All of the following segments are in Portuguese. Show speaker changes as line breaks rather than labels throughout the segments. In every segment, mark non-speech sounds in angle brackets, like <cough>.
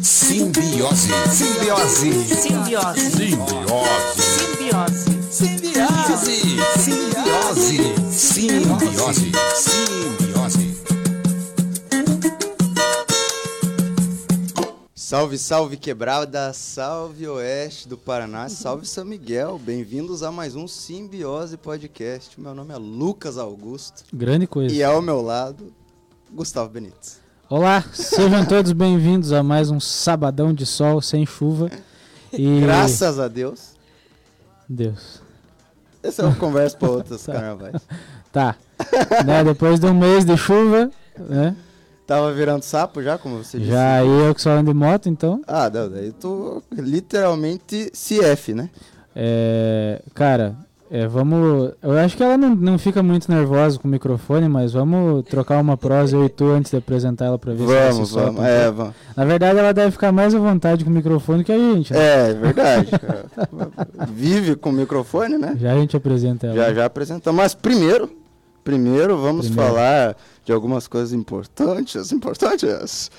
Simbiose. Simbiose.
Simbiose.
Simbiose.
Simbiose.
Simbiose. Simbiose. Simbiose.
Salve, salve quebrada, salve oeste do Paraná, salve São Miguel, bem-vindos a mais um Simbiose Podcast. Meu nome é Lucas Augusto
Grande coisa.
e ao meu lado, Gustavo Benítez.
Olá, sejam todos bem-vindos a mais um sabadão de sol sem chuva. <laughs> E
Graças a Deus,
Deus.
essa é uma conversa para <laughs> outros
Tá.
carnavais.
Tá. né, depois de um mês de chuva, né?
Tava virando sapo já, como você disse?
Já eu que só ando de moto, então.
Ah, não, daí tu literalmente CF, né?
É, cara, é, vamos. Eu acho que ela não, não fica muito nervosa com o microfone, mas vamos trocar uma prosa eu e tu antes de apresentar ela pra ver
Vamos,
se
vamos,
um
é, vamos.
Na verdade, ela deve ficar mais à vontade com o microfone que a gente. né?
É, é verdade. cara. <laughs> Vive com o microfone, né?
Já a gente apresenta ela.
Já já apresentamos. Mas primeiro, primeiro vamos
Primeiro.
falar de algumas coisas importantes, importantes.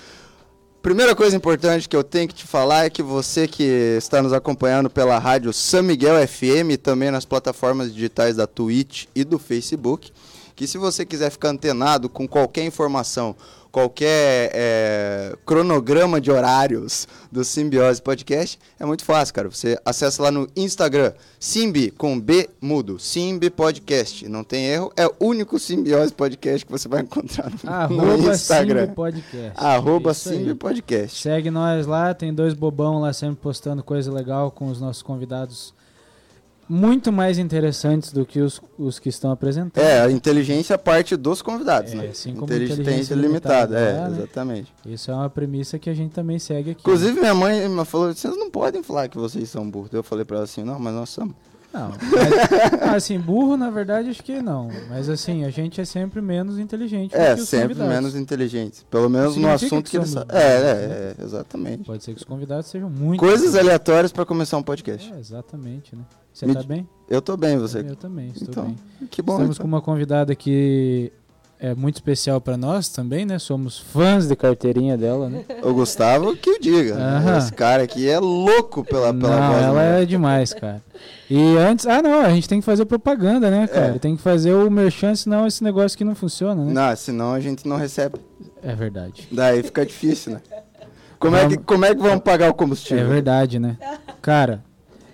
Primeira coisa importante que eu tenho que te falar é que você que está nos acompanhando pela rádio São Miguel FM e também nas plataformas digitais da Twitch e do Facebook, que se você quiser ficar antenado com qualquer informação, qualquer é, cronograma de horários do Simbiose Podcast, é muito fácil, cara. Você acessa lá no Instagram, Simbi com B mudo, Simbi Podcast. Não tem erro, é o único Simbiose Podcast que você vai encontrar no, no Instagram.
Simbi Podcast.
Arroba
aí.
Simbi Podcast.
Segue nós lá, tem dois bobão lá sempre postando coisa legal com os nossos convidados muito mais interessantes do que os, os que estão apresentando.
É, a inteligência parte dos convidados,
É,
né?
assim como
inteligência,
inteligência
limitada,
limitada,
é,
né?
exatamente.
Isso é uma premissa que a gente também segue aqui.
Inclusive, minha mãe me falou: vocês não podem falar que vocês são burros. Eu falei pra ela assim: não, mas nós somos.
Não, mas, <laughs> assim, burro na verdade acho que não. Mas assim, a gente é sempre menos inteligente
É,
que
sempre menos inteligentes. Pelo menos no assunto
que
que eles
somos
sabem. É, é, é, exatamente.
Pode ser que os convidados sejam muito
Coisas aleatórias pra começar um podcast.
É, exatamente, né? Você
Me
tá bem?
Eu tô bem, você.
Eu também, estou
Então,
bem.
Que bom.
Estamos
então.
com uma convidada que é muito especial para nós também, né? Somos fãs de carteirinha dela, né?
O Gustavo que o diga.
Aham.
Esse cara aqui é louco pela, pela
não,
voz.
ela
dela.
é demais, cara. E antes, ah não, a gente tem que fazer propaganda, né, cara?
É.
Tem que fazer o merchan, senão esse negócio que não funciona, né?
Não, senão a gente não recebe.
É verdade.
Daí fica difícil, né? Como é, que,
Vamos-
como é que vamos pagar o
É
combustível?
verdade, né? Cara,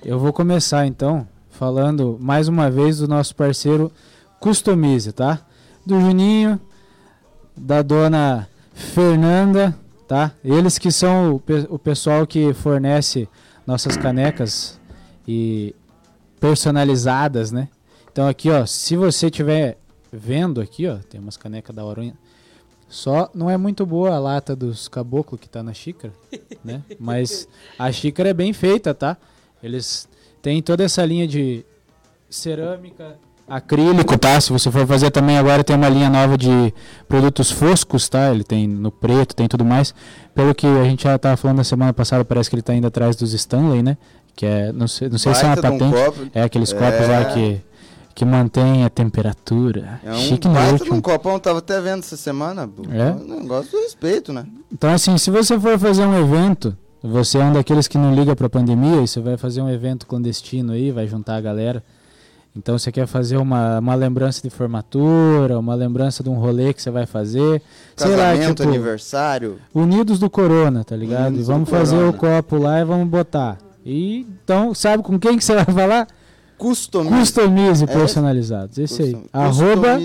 eu vou começar então falando mais uma vez do nosso parceiro Customize, tá? Do Juninho, da dona Fernanda, tá? Eles que são o, pe- o pessoal que fornece nossas canecas e personalizadas, né? Então aqui, ó, se você estiver vendo aqui, ó, tem umas canecas da hora. Só não é muito boa a lata dos caboclos que tá na xícara, <laughs> né? Mas a xícara é bem feita, tá? Eles têm toda essa linha de cerâmica, acrílico, tá? Se você for fazer também agora tem uma linha nova de produtos foscos, tá? Ele tem no preto, tem tudo mais. Pelo que a gente já tava falando na semana passada, parece que ele tá indo atrás dos Stanley, né? Que é, não sei, não sei se é uma
de um
patente.
copo.
É aqueles
É.
copos lá que que mantém a temperatura.
É um
Chique
baita um copão, tava até vendo essa semana.
É?
um negócio do respeito, né?
Então, assim, se você for fazer um evento, você é um daqueles que não liga pra pandemia, e você vai fazer um evento clandestino aí, vai juntar a galera. Então, você quer fazer uma, uma lembrança de formatura, uma lembrança de um rolê que você vai fazer. sei lá,
Casamento,
tipo,
aniversário.
Unidos do Corona, tá ligado?
Unidos do
vamos fazer
Corona.
o copo lá e vamos botar. E então, sabe com quem que você <laughs> vai falar?
Customize.
Customize
É,
personalizados. Esse aí. Arroba.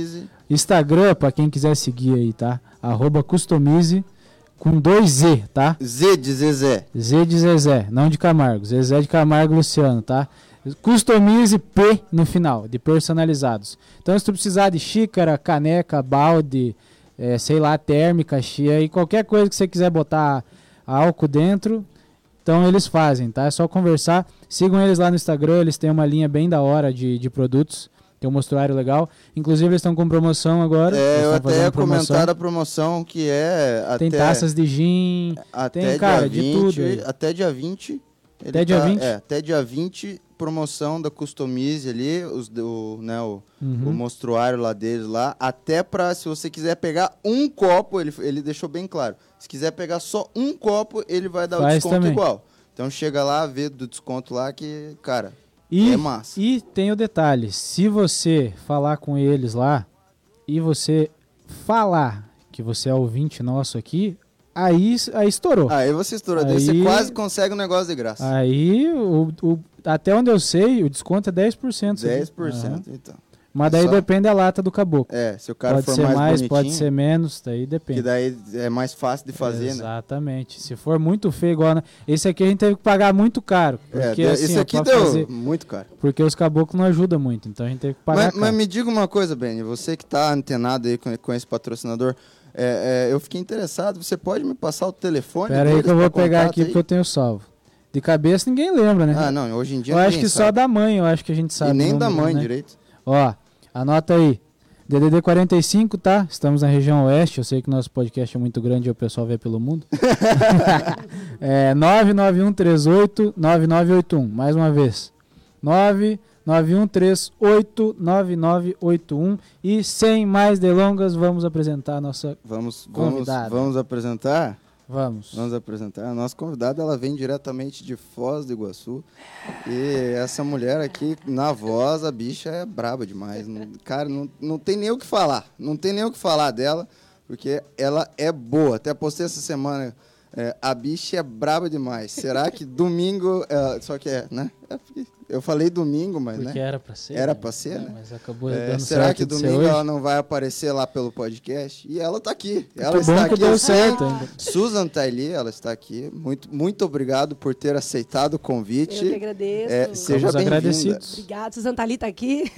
Instagram, pra quem quiser seguir aí, tá? Arroba Customize com dois Z, tá?
Z de Zezé.
Z de Zezé, não de Camargo. Zezé de Camargo Luciano, tá? Customize P no final, de personalizados. Então, se tu precisar de xícara, caneca, balde, eh, sei lá, térmica, chia e qualquer coisa que você quiser botar álcool dentro, então eles fazem, tá? É só conversar. Sigam eles lá no Instagram, eles têm uma linha bem da hora de, de produtos. Tem um mostruário legal. Inclusive, eles estão com promoção agora.
É, eu até comentar a promoção que é
Tem
até,
taças de gin.
até
tem,
dia
cara, de
20,
tudo aí.
até dia 20. ele
Até dia 20?
É, até dia 20 promoção da Customize ali, os, do, né, o,
Uhum.
o mostruário lá deles lá, até pra, se você quiser pegar um copo, ele, ele deixou bem claro. Se quiser pegar só um copo, ele vai dar o
Faz
desconto
também.
igual. Então chega lá, vê do desconto lá que, cara,
E,
é massa.
e tem o detalhe, se você falar com eles lá e você falar que você é ouvinte nosso aqui, aí, aí estourou.
Aí você estoura, daí você
Aí-
quase consegue um negócio de graça.
Aí, o, o- até onde eu sei, o desconto é 10%. sabe?
10%,
Aham.
então.
Mas daí
Só.
depende da lata do caboclo.
É, se o cara
pode
for
ser
mais,
mais, pode ser menos, daí
que
depende.
daí é mais fácil de fazer, né?
Exatamente. Se for muito feio igual... na- Esse aqui a gente teve que pagar muito caro.
É,
Porque,
de-
assim, ó,
aqui deu
fazer-
muito caro.
Porque os caboclos não ajudam muito, então a gente teve que pagar
Mas,
caro.
mas me diga uma coisa, Benny, você que tá antenado aí com, com esse patrocinador, é, é, eu fiquei interessado, você pode me passar o telefone
Pera aí que eu vou pegar aqui
aí?
porque eu tenho salvo. De cabeça ninguém lembra, né?
Ah, não, hoje em dia
eu acho que só
sabe.
da mãe, eu acho que a gente sabe.
E nem da mãe
né?
direito.
Ó, anota aí. DDD 45, tá? Estamos na região oeste. Eu sei que nosso podcast é muito grande e o pessoal vê pelo mundo. <laughs> <laughs> é 99138 9981. Mais uma vez. 99138 9981. E sem mais delongas, vamos apresentar a nossa.
Vamos, vamos,
Convidada.
vamos apresentar?
Vamos.
Vamos apresentar. A nossa convidada, ela vem diretamente de Foz do Iguaçu. E essa mulher aqui, na voz, a bicha é braba demais. Cara, não, não tem nem o que falar. Não tem nem o que falar dela, porque ela é boa. Até postei essa semana. é, a bicha é braba demais. Será que domingo. é, só que é, né? É porque eu falei domingo, mas
Porque
né?
era pra ser.
Era
né?
pra ser,
É,
né?
Mas acabou
É,
dando
será
certo
que domingo ela não vai aparecer lá pelo podcast? E ela tá aqui. Ela
Que
está
bom que
aqui.
deu certo ainda.
Susan tá ali, ela está aqui. Muito, muito obrigado por ter aceitado o
Eu que
convite.
agradeço.
É, seja bem-vinda.
agradecidos.
Obrigada, Suzana Thalita aqui. <laughs>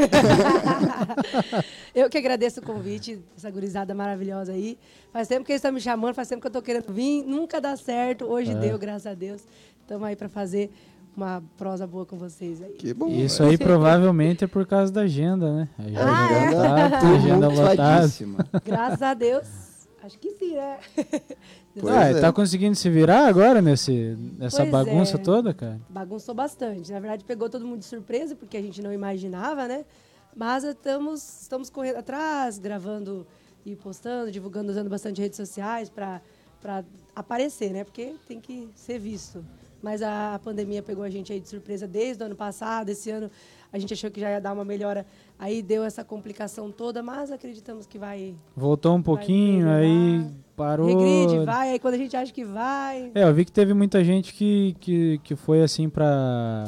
eu que agradeço o convite, essa gurizada maravilhosa aí. Faz tempo que eles estão me chamando, faz tempo que eu tô querendo vir, nunca dá certo. Hoje
É.
deu, graças a Deus. Estamos aí para fazer uma prosa boa com vocês aí.
Que bom.
Isso aí provavelmente é por causa da agenda, né? A agenda
Ah, é?
lotada, a agenda lotada.
Lotadíssima.
Graças a Deus. Acho que sim, né?
Pois
Ah,
é.
tá conseguindo se virar agora nesse, nessa
Pois
bagunça
é.
toda, cara?
Bagunçou bastante. Na verdade, pegou todo mundo de surpresa, porque a gente não imaginava, né? Mas estamos, estamos correndo atrás, gravando e postando, divulgando, usando bastante redes sociais para aparecer, né? Porque tem que ser visto. Mas a, pandemia pegou a gente aí de surpresa desde o ano passado. Esse ano a gente achou que já ia dar uma melhora. Aí deu essa complicação toda, mas acreditamos que vai.
Voltou um pouquinho,
melhorar.
aí parou.
Regride, vai. Aí quando a gente acha que vai.
É, eu vi que teve muita gente que, que, que foi assim pra,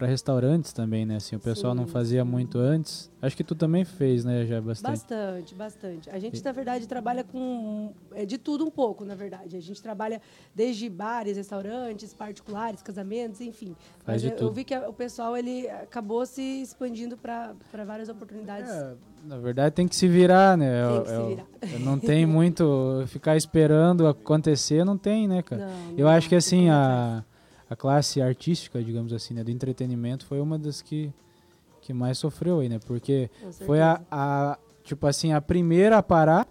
pra restaurantes também, né? Assim, o pessoal não
Sim,
fazia muito antes. Acho que tu também fez, né, já bastante.
Bastante, bastante. A gente, na verdade, trabalha com é, de tudo um pouco, na verdade. A gente trabalha desde bares, restaurantes, particulares, casamentos, enfim.
Faz
Mas
de
eu, eu
tudo.
vi que a- o pessoal ele acabou se expandindo para várias oportunidades.
É, na verdade tem que se virar, né?
Tem
É-
que se
é o-
virar.
é, Não tem <laughs> muito ficar esperando acontecer, não tem, né, cara?
Não,
Eu
não,
acho que assim, a, a classe artística, digamos assim, né, do entretenimento foi uma das que, que mais sofreu aí, né? Porque foi a, a, tipo assim, a primeira a parar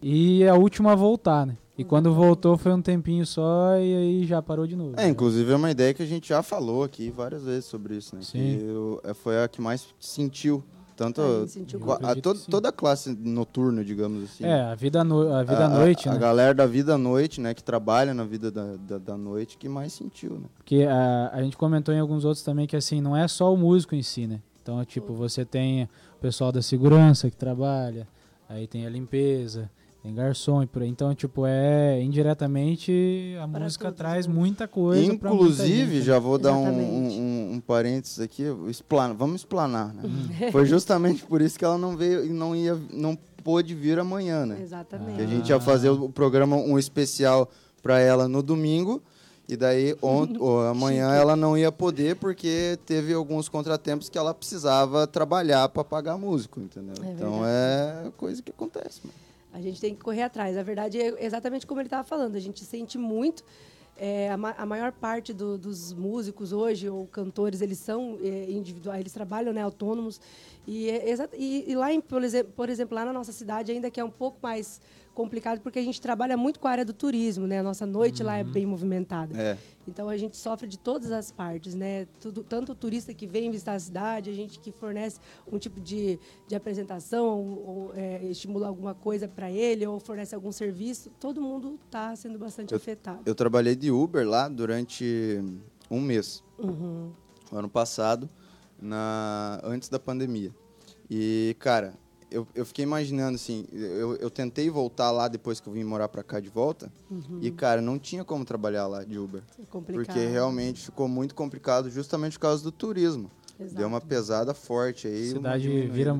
e a última a voltar, né? E
Uhum.
quando voltou foi um tempinho só e aí já parou de novo.
É,
né?
inclusive é uma ideia que a gente já falou aqui várias vezes sobre isso, né?
Sim.
Que eu- é, foi a que mais sentiu. Tanto
A gente sentiu
a- a, to- toda a classe noturna, digamos assim.
É, a vida, no, a vida à noite,
a,
né?
A galera da vida à noite, né? Que trabalha na vida da, da, da noite, que mais sentiu, né?
Porque a, a gente comentou em alguns outros também que assim, não é só o músico em si, né? Então, tipo, você tem o pessoal da segurança que trabalha, aí tem a limpeza, tem garçom e por aí. Então, tipo, é indiretamente a
Para
música
todos,
traz muita coisa. muita
Inclusive,
né?
já vou dar um, um, um parênteses aqui, explana, vamos explanar, né?
Uhum. <laughs>
Foi justamente por isso que ela não veio e não ia, não pôde vir amanhã, né?
Exatamente.
Que a gente ia fazer o programa um especial para ela no domingo. E daí ou <laughs> amanhã
Chique.
ela não ia poder porque teve alguns contratempos que ela precisava trabalhar para pagar músico, entendeu?
É
então
verdade.
é coisa que acontece. Mano.
A gente tem que correr atrás. A verdade é exatamente como ele estava falando. A gente sente muito. é, a, ma- a maior parte do- dos músicos hoje, ou cantores, eles são é, individuais, eles trabalham né, autônomos. E, é e- e lá, em, por, exemplo, por exemplo, lá na nossa cidade, ainda que é um pouco mais complicado, porque a gente trabalha muito com a área do turismo, né? A nossa noite lá é bem movimentada.
É.
Então a gente sofre de todas as partes, né? Tudo, tanto o turista que vem visitar a cidade, a gente que fornece um tipo de, de apresentação, ou, é, estimula alguma coisa para ele, ou fornece algum serviço, todo mundo está sendo bastante afetado.
Eu trabalhei de Uber lá durante um mês,
Uhum.
ano passado, na, antes da pandemia. E, cara, eu, eu fiquei imaginando assim, eu, eu tentei voltar lá depois que eu vim morar pra cá de volta, e, cara, não tinha como trabalhar lá de Uber.
É complicado.
Porque realmente ficou muito complicado justamente por causa do turismo.
Exato.
Deu uma pesada forte aí.
A cidade vira,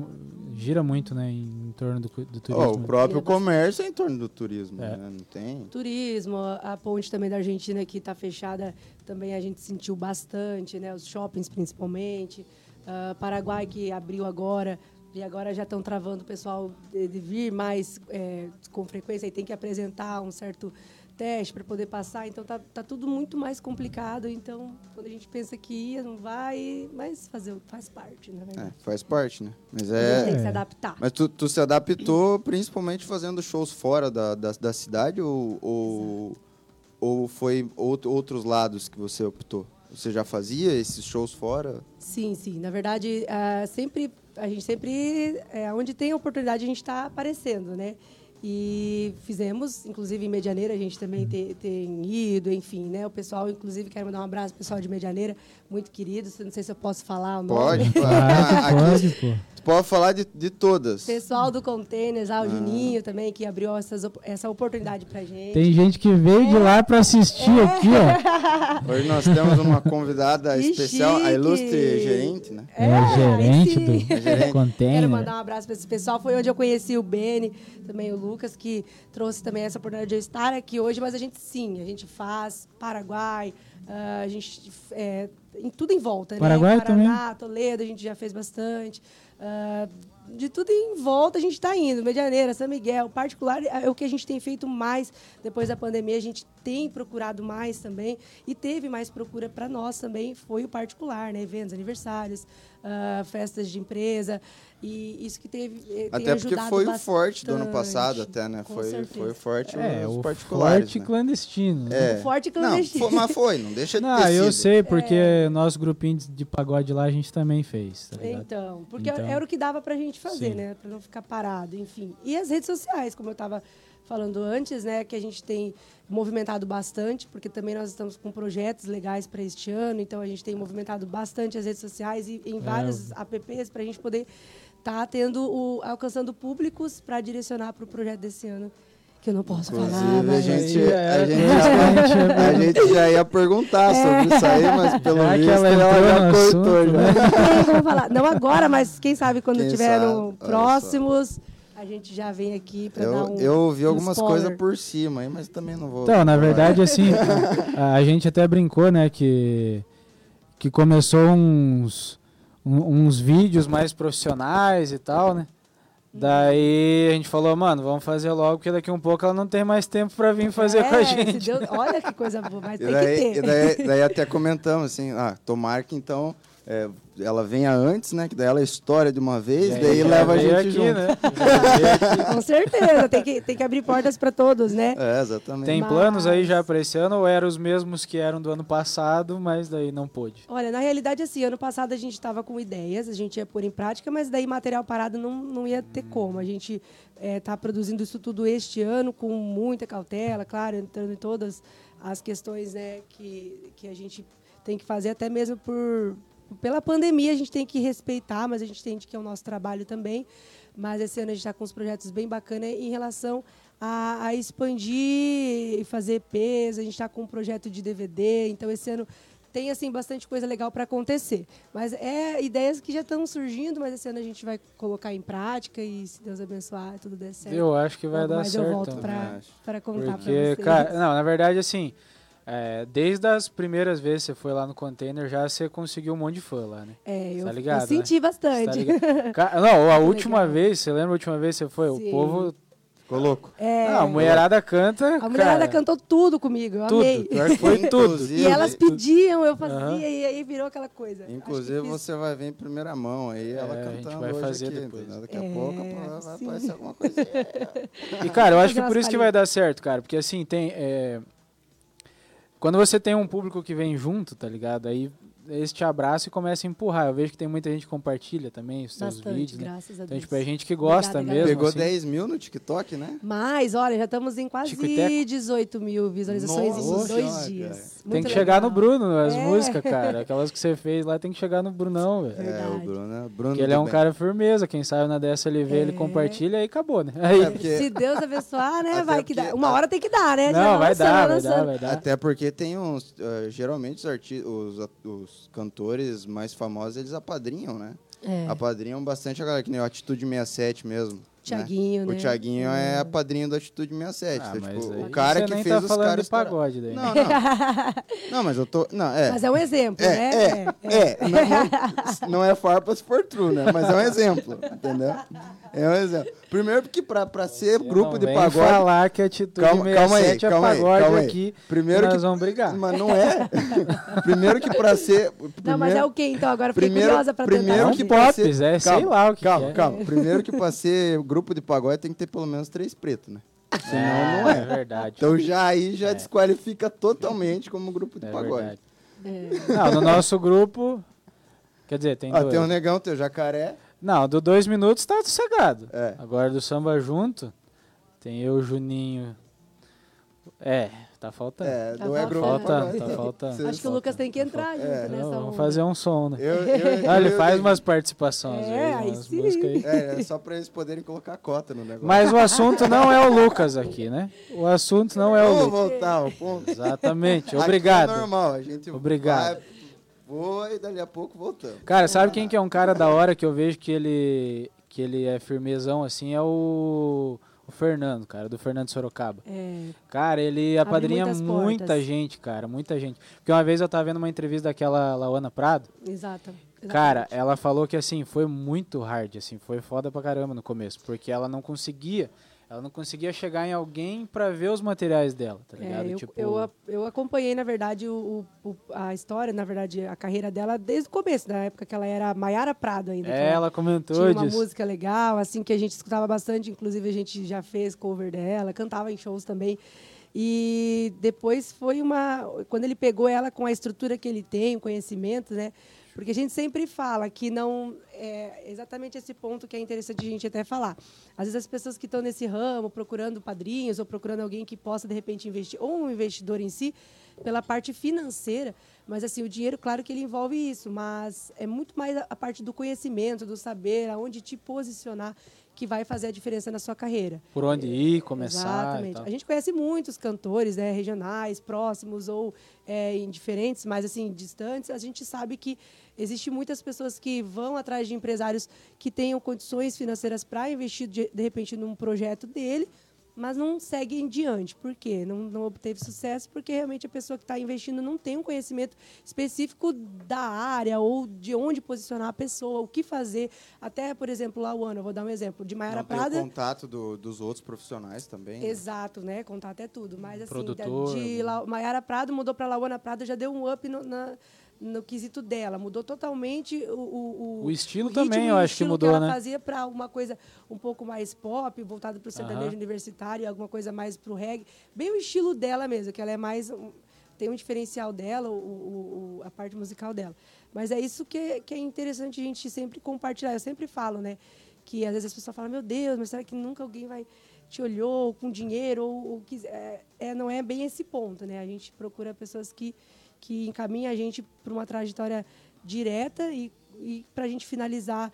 gira muito, né, em torno do, do turismo.
o próprio comércio é em torno do turismo,
É.
né? Não tem.
Turismo, a ponte também da Argentina que está fechada, também a gente sentiu bastante, né? Os shoppings principalmente. Ah, Paraguai que abriu agora e agora já estão travando o pessoal de, de vir mais é, com frequência e tem que apresentar um certo teste para poder passar. Então tá, tá tudo muito mais complicado. Então quando a gente pensa que ia, não vai, mas fazer faz parte, na
É, faz parte, né? Mas
A gente tem
é.
que se adaptar.
Mas tu, tu se adaptou principalmente fazendo shows fora da, da, da cidade ou, ou, ou foi out- outros lados que você optou? Você já fazia esses shows fora?
Sim, sim. Na verdade, ah, sempre a gente sempre, é, onde tem oportunidade, a gente está aparecendo, né? E fizemos, inclusive em Medianeira, a gente também te- tem ido, enfim, né? O pessoal, inclusive, quero mandar um abraço pro pessoal de Medianeira, muito queridos. Não sei se eu posso falar o nome.
Pode, claro.
Ah, pode, pô.
pode falar de, de todas.
Pessoal do Containers, ah, o Juninho também, que abriu essas, essa oportunidade pra gente.
Tem gente que veio de lá pra assistir
É.
aqui, ó. <laughs>
Hoje nós temos uma convidada
Que
especial, a
chique.
ilustre gerente, né?
É, o gerente
sim.
do
Gerente.
container.
Quero mandar um abraço para esse pessoal. Foi onde eu conheci o Beni, também o Lucas, que trouxe também essa oportunidade de eu estar aqui hoje. Mas a gente sim, a gente faz Paraguai, ah, a gente é, em tudo em volta,
Paraguai
né? Paraná, Toledo, a gente já fez bastante. Ah, de tudo em volta a gente está indo. Medianeira, São Miguel, particular é o que a gente tem feito mais depois da pandemia. A gente tem procurado mais também e teve mais procura para nós também. Foi o particular, né? Eventos, aniversários, ah, festas de empresa e isso que teve eh, tem
Até porque
ajudado
foi o forte do ano
bastante.
passado, até, né?
Com
Foi,
certeza.
foi forte
É,
os
o
particulares.
forte
né?
clandestino. né?
É.
O forte
Não,
clandestino.
foi- mas foi, não deixa de
Não,
ter
eu
sido.
sei, porque nosso grupinho de- de pagode lá a gente também fez, tá?
Então, porque
Então,
era o que dava pra gente fazer,
sim.
né? Pra não ficar parado, enfim. E as redes sociais, como eu estava falando antes, né? Que a gente tem movimentado bastante, porque também nós estamos com projetos legais para este ano, então a gente tem movimentado bastante as redes sociais e
É,
em vários apps para a gente poder estar tendo o, alcançando públicos para direcionar para o projeto desse ano, que eu não posso falar,
Inclusive, a
mas
gente,
aí,
a,
é,
gente já,
é
a <laughs> gente já ia perguntar sobre isso aí, mas pelo
Já que
visto
ela
ela, já cortou
assunto, né? <laughs>
não falar. Agora, mas quem sabe quando
Quem
tiver
sabe,
no
olha só.
próximos, a gente já vem aqui para dar
Eu,
um
eu ouvi
um
algumas coisas por cima aí, mas também não vou.
Então, na verdade, assim, <laughs> a, a gente até brincou, né, que, que começou uns, um- uns vídeos mais profissionais e tal, né? Daí a gente falou, mano, vamos fazer logo, porque daqui um pouco ela não tem mais tempo pra vir fazer com a
É,
gente.
Deus- olha que coisa boa, mas
E
tem
daí,
que
e
ter.
daí, daí até comentamos assim, ah, tomara que então é, ela venha antes, né? Que daí ela história de uma vez,
E
daí
já
leva a gente
aqui,
junto.
né? <laughs>
Com certeza, tem que, tem que abrir portas para todos, né?
É, exatamente.
Tem
Mas-
planos aí já pra esse ano ou eram os mesmos que eram do ano passado, mas daí não pôde?
Olha, na realidade, assim, ano passado a gente estava com ideias, a gente ia pôr em prática, mas daí material parado não, não ia ter como. A gente está produzindo isso tudo este ano com muita cautela, claro, entrando em todas as questões né, que, que a gente tem que fazer, até mesmo por pela pandemia, a gente tem que respeitar, mas a gente entende que é o nosso trabalho também. Mas esse ano a gente está com uns projetos bem bacanas em relação a, a expandir e fazer EPs. A gente está com um projeto de DVD, então esse ano tem assim bastante coisa legal para acontecer. Mas é ideias que já estão surgindo, mas esse ano a gente vai colocar em prática e se Deus abençoar, tudo der certo.
Eu acho que vai
Logo
dar certo.
eu volto para contar para
Porque,
vocês.
cara, não, na verdade, assim, é, desde as primeiras vezes que você foi lá no container, já você conseguiu um monte de fã lá, né?
é, eu,
tá ligado,
eu senti
Você tá
bastante. <laughs>
Ca- não, a última
legal.
vez, você lembra a última vez que você foi?
Sim.
O povo.
Ficou louco.
É,
Não, a mulherada canta.
a mulherada
cara,
cantou tudo comigo, eu
tudo.
amei.
Foi <laughs> tudo.
E elas pediam, eu fazia,
Aham.
e aí virou aquela coisa.
Inclusive você vai ver em primeira mão aí, ela
É, a gente
cantando
vai
hoje
fazer
aqui,
depois.
Daqui a
É,
pouco pô, vai aparecer alguma coisa.
E, cara, eu acho que por isso que vai dar certo, cara. Porque, assim, tem. Quando você tem um público que vem junto, tá ligado? Aí eles te abraçam e começam a empurrar. Eu vejo que tem muita gente que compartilha também os seus
Bastante,
vídeos, né?
graças a
Então,
Deus.
tipo, é gente que gosta
Obrigada,
mesmo.
Pegou
assim.
10 mil no TikTok, né?
Mas, olha, já estamos em quase
Tico e teco.
18 mil visualizações
Nossa
em dois
Senhora,
dias.
Tem que chegar no
legal.
Bruno, as
É.
músicas, cara. <laughs> Aquelas que você fez lá tem que chegar no Brunão, velho.
É, o. Bruno, né? Bruno
Porque ele é um
bem.
cara firmeza. Quem saiu na DSLV, ele
É.
compartilha e acabou, né? Aí,
É, porque-
Se Deus abençoar, né?
Até
Vai que dá. Uma hora tem que dar, né?
Não, vai
lançando,
dar, vai dar, vai dar.
Até porque tem uns. eh, geralmente os, arti os, a- os cantores mais famosos eles apadrinham, né?
É.
Apadrinham bastante a galera, que nem o Atitude 67 mesmo.
Thiaguinho,
né?
né?
O Thiaguinho é apadrinho do Atitude 67.
Ah,
então,
mas
tipo,
aí
o cara que
nem
fez
tá
os caras.
de
estourar.
pagode daí.
Não, não. <laughs> não, mas eu tô. Não, é.
Mas é um exemplo,
É,
né?
é, é, não, não, não é farpas por true, né? Mas é um exemplo, entendeu? É um exemplo. Primeiro porque pra, pra ser grupo
Não
de pagode...
falar que atitude
Calma, calma aí,
67
calma
é
aí,
pagode
calma aí.
aqui.
Primeiro
nós
que-
vamos brigar.
Mas não é. <laughs> primeiro que pra ser...
Não, mas é o quê, então? Agora fiquei
Primeiro,
curiosa pra
primeiro
tentar.
É um
que pra ser-
é, sei lá o que
Calma,
que é.
calma. Primeiro que pra ser grupo de pagode tem que ter pelo menos três pretos, né? Senão não
É
é.
verdade.
Então já aí já desqualifica totalmente como grupo de
é
pagode.
verdade.
É.
Não, no nosso grupo. Quer dizer, tem
Ó,
dois.
tem o Negão, tem o Jacaré.
Não, do dois minutos tá sossegado.
É.
Agora do samba junto, tem eu, Juninho. É, tá faltando.
É,
Tá
do é grupo pagode.
tá faltando.
Acho que o Lucas tem que entrar junto
É.
nessa
Não,
onda.
vamos fazer um som, né?
Eu, eu, <laughs>
Ah, ele
eu-
faz
eu-
umas participações
É,
aí,
aí
umas aí.
É, é só pra eles poderem colocar cota no negócio.
Mas o assunto não é o Lucas aqui, né? O assunto não é o
Vamos
Lucas.
voltar ao ponto.
Exatamente.
Aqui
Obrigado.
É normal, a gente
Obrigado.
vai, voa e dali a pouco voltamos.
Cara, sabe quem que é um cara da hora que eu vejo que ele que ele é firmezão assim é o o Fernando, cara, do Fernando Sorocaba.
É,
Cara, ele apadrinha muita
portas.
gente, cara, muita gente. Porque uma vez eu tava vendo uma entrevista daquela Lauana Prado,
exato.
Cara,
exatamente.
ela falou que assim, foi muito hard, assim, foi foda pra caramba no começo, porque ela não conseguia, ela não conseguia chegar em alguém pra ver os materiais dela, tá
É,
ligado?
eu,
tipo,
eu, eu acompanhei, na verdade, o, o- a história, na verdade, a carreira dela desde o começo, na época que ela era Maiara Prado ainda.
é, ela comentou
tinha uma
disso.
música legal, assim, que a gente escutava bastante, inclusive a gente já fez cover dela, cantava em shows também. E depois foi uma. Quando ele pegou ela com a estrutura que ele tem, o conhecimento, né? Porque a gente sempre fala que não. É exatamente esse ponto que é interessante a gente até falar. Às vezes as pessoas que estão nesse ramo, procurando padrinhos ou procurando alguém que possa, de repente, investir, ou um investidor em si, pela parte financeira, mas assim, o dinheiro, claro que ele envolve isso, mas é muito mais a, parte do conhecimento, do saber, aonde te posicionar, que vai fazer a diferença na sua carreira.
Por onde ir, começar.
Exatamente. A gente conhece muitos cantores, né, regionais, próximos ou é, indiferentes, mas assim, distantes. A gente sabe que existe muitas pessoas que vão atrás de empresários que tenham condições financeiras para investir, de, de repente, num projeto dele, mas não seguem diante. Por quê? Não, não obteve sucesso porque realmente a pessoa que está investindo não tem um conhecimento específico da área ou de onde posicionar a pessoa, o que fazer. Até, por exemplo, lá o ano, eu vou dar um exemplo, de Maiara
Não ter o
Prada.
contato do- dos outros profissionais também. né?
Exato, né? Contato é tudo. Mas assim,
Produtor,
de? La- Maiara Prado mudou para Lauana Prado, já deu um up no, na- no quesito dela. Mudou totalmente o, o,
O estilo
ritmo
também, eu
o
acho que mudou,
ela
né?
fazia para uma coisa um pouco mais pop, voltado para o sertanejo universitário, alguma coisa mais para o reggae. Bem o estilo dela mesmo, que ela é mais... tem um diferencial dela, o, o- o- a parte musical dela. Mas é isso que, que é interessante a gente sempre compartilhar. Eu sempre falo, né? Que às vezes as pessoas falam, meu Deus, mas será que nunca alguém vai te olhou com dinheiro ou, ou quis- é, é, não é bem esse ponto, né? A gente procura pessoas que que encaminham a gente para uma trajetória direta e, e para a gente finalizar,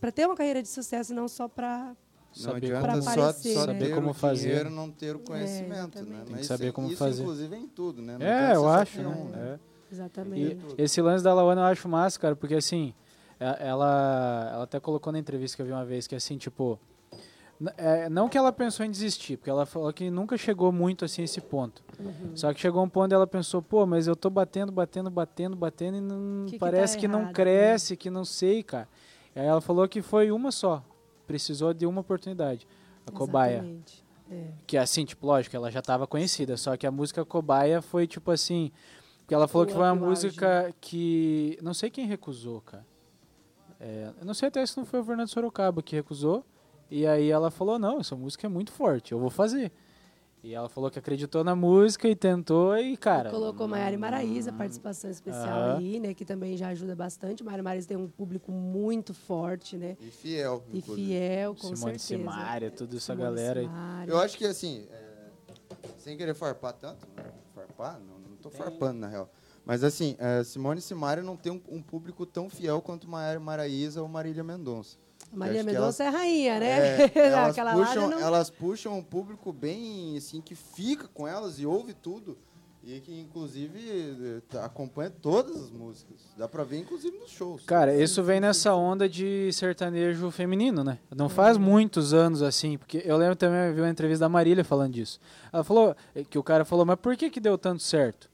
para ter uma carreira de sucesso, não só para
Não
Saber
adianta só,
aparecer,
só
né?
ter
como
o
fazer.
dinheiro, não ter o conhecimento,
exatamente.
né?
Tem
que
Mas
saber como
isso,
fazer.
inclusive, em tudo, né? Não
É, eu acho, né?
um,
É.
exatamente.
E esse lance da Lawana eu acho massa, cara, porque assim, é- ela, ela até colocou na entrevista que eu vi uma vez que assim, tipo, é, não que ela pensou em desistir, porque ela falou que nunca chegou muito assim a esse ponto.
Uhum.
Só que chegou um ponto e ela pensou, pô, mas eu tô batendo, batendo, batendo, batendo e não,
Que que
parece
tá
que não
errado, né?
cresce, que não sei, cara. E aí ela falou que foi uma só, precisou de uma oportunidade, a cobaia.
Exatamente. É.
Que assim, tipo, lógico, ela já estava conhecida, só que a música Cobaia foi tipo assim. Porque ela falou
O
que foi uma música que. Não sei quem recusou, cara. É, eu não sei até se não foi o Fernando Sorocaba que recusou. E aí ela falou: não, essa música é muito forte, eu vou fazer. E ela falou que acreditou na música e tentou e, cara.
Colocou Maiara e Maraísa, participação especial aí, né? Que também já ajuda bastante. Maiara e Maraísa tem um público muito forte, né?
E fiel.
E
inclusive.
fiel, com
Simone
certeza.
Simaria, toda essa
Simone
galera aí.
Eu acho que assim, é, sem querer farpar tanto, né? farpar, não, não tô farpando na real. Mas assim, é, Simone e Simaria não tem um, um público tão fiel quanto Maiara Maraísa ou Marília Mendonça.
Maria Mendonça é rainha, né?
É, <laughs> elas, puxam,
não...
elas puxam um público bem assim que fica com elas e ouve tudo. E que inclusive tá- acompanha todas as músicas. Dá pra ver, inclusive, nos shows.
Cara, isso vem nessa onda de sertanejo feminino, né? Não faz muitos anos assim, porque eu lembro também, eu vi uma entrevista da Marília falando disso. Ela falou, eh, que o cara falou, mas por que que deu tanto certo?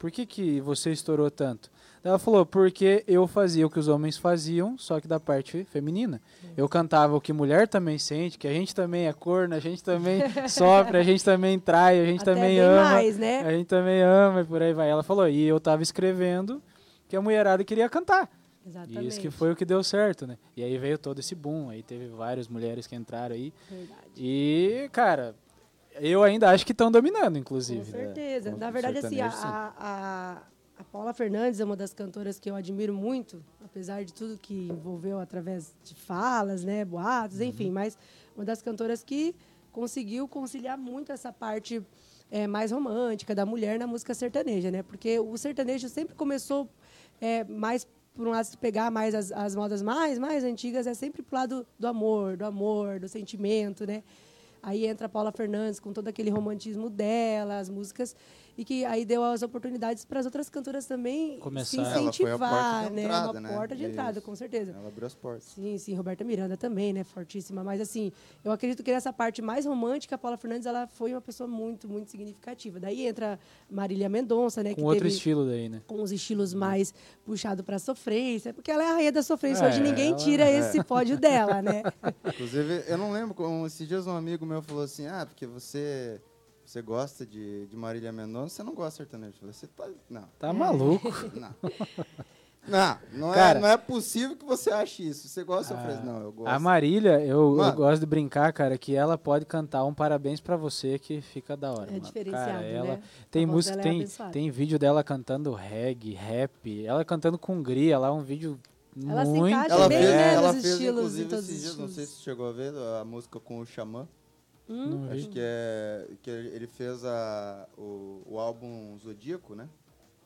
Por que que você estourou tanto? Daí Ela falou, porque eu fazia o que os homens faziam, só que da parte feminina. Eu cantava o que mulher também sente, que a gente também é corno, a gente também <laughs> sofre, a gente também trai, a gente
Até
também ama.
mais, né?
A gente também ama e por aí vai. Ela falou, e eu tava escrevendo que a mulherada queria cantar.
Exatamente.
E isso que foi o que deu certo, né? E aí veio todo esse boom, aí teve várias mulheres que entraram aí.
Verdade.
E, cara, eu ainda acho que estão dominando, inclusive.
Com certeza.
com
Na verdade, assim, a, a, a, Paula Fernandes é uma das cantoras que eu admiro muito, apesar de tudo que envolveu através de falas, né, boatos,
Uhum.
enfim, mas uma das cantoras que conseguiu conciliar muito essa parte é, mais romântica da mulher na música sertaneja, né? Porque o sertanejo sempre começou é, mais por um lado pegar mais as, as modas mais mais antigas é sempre pro lado do amor, do amor, do sentimento, né? Aí entra a Paula Fernandes com todo aquele romantismo dela, as músicas, e que aí deu as oportunidades para as outras cantoras também
Começar.
se
Ela foi a
incentivar,
porta de
né?
entrada,
Uma
né?
porta de entrada,
Isso.
com certeza.
Ela abriu as portas.
Sim, sim, Roberta Miranda também, né? Fortíssima. Mas assim, eu acredito que nessa parte mais romântica, a Paula Fernandes ela foi uma pessoa muito, muito significativa. Daí entra Marília Mendonça, né?
Com
que
outro
teve
estilo daí, né?
com os estilos mais puxado para sofrência, porque ela é a rainha da sofrência.
É,
Hoje ninguém
ela-
tira esse pódio dela, né? <laughs>
Inclusive, eu não lembro, esses dias um amigo meu falou assim, ah, porque você, você gosta de, de Marília Mendonça, você não gosta de sertanejo. Eu falei, você tá... Não,
Tá maluco. <laughs>
não. Não, não,
Cara-
é, não é possível que você ache isso. Você gosta de
Ah,
sofrer? Não, eu gosto.
A Marília, eu, eu gosto de brincar, cara, que ela pode cantar um parabéns pra você que fica da hora.
É
mano.
diferenciado,
cara, ela
né?
tem
A voz
música,
é
tem,
abençoada.
tem vídeo dela cantando reggae, rap, ela cantando com Hungria, lá um vídeo
Ela se
muito
encaixa
Ela
bem,
fez,
né,
ela
nos
fez
estilos,
inclusive, esses dias, não sei se você chegou a ver, a música com o Xamã.
Hum?
Acho que é que ele fez a, o, o álbum Zodíaco, né?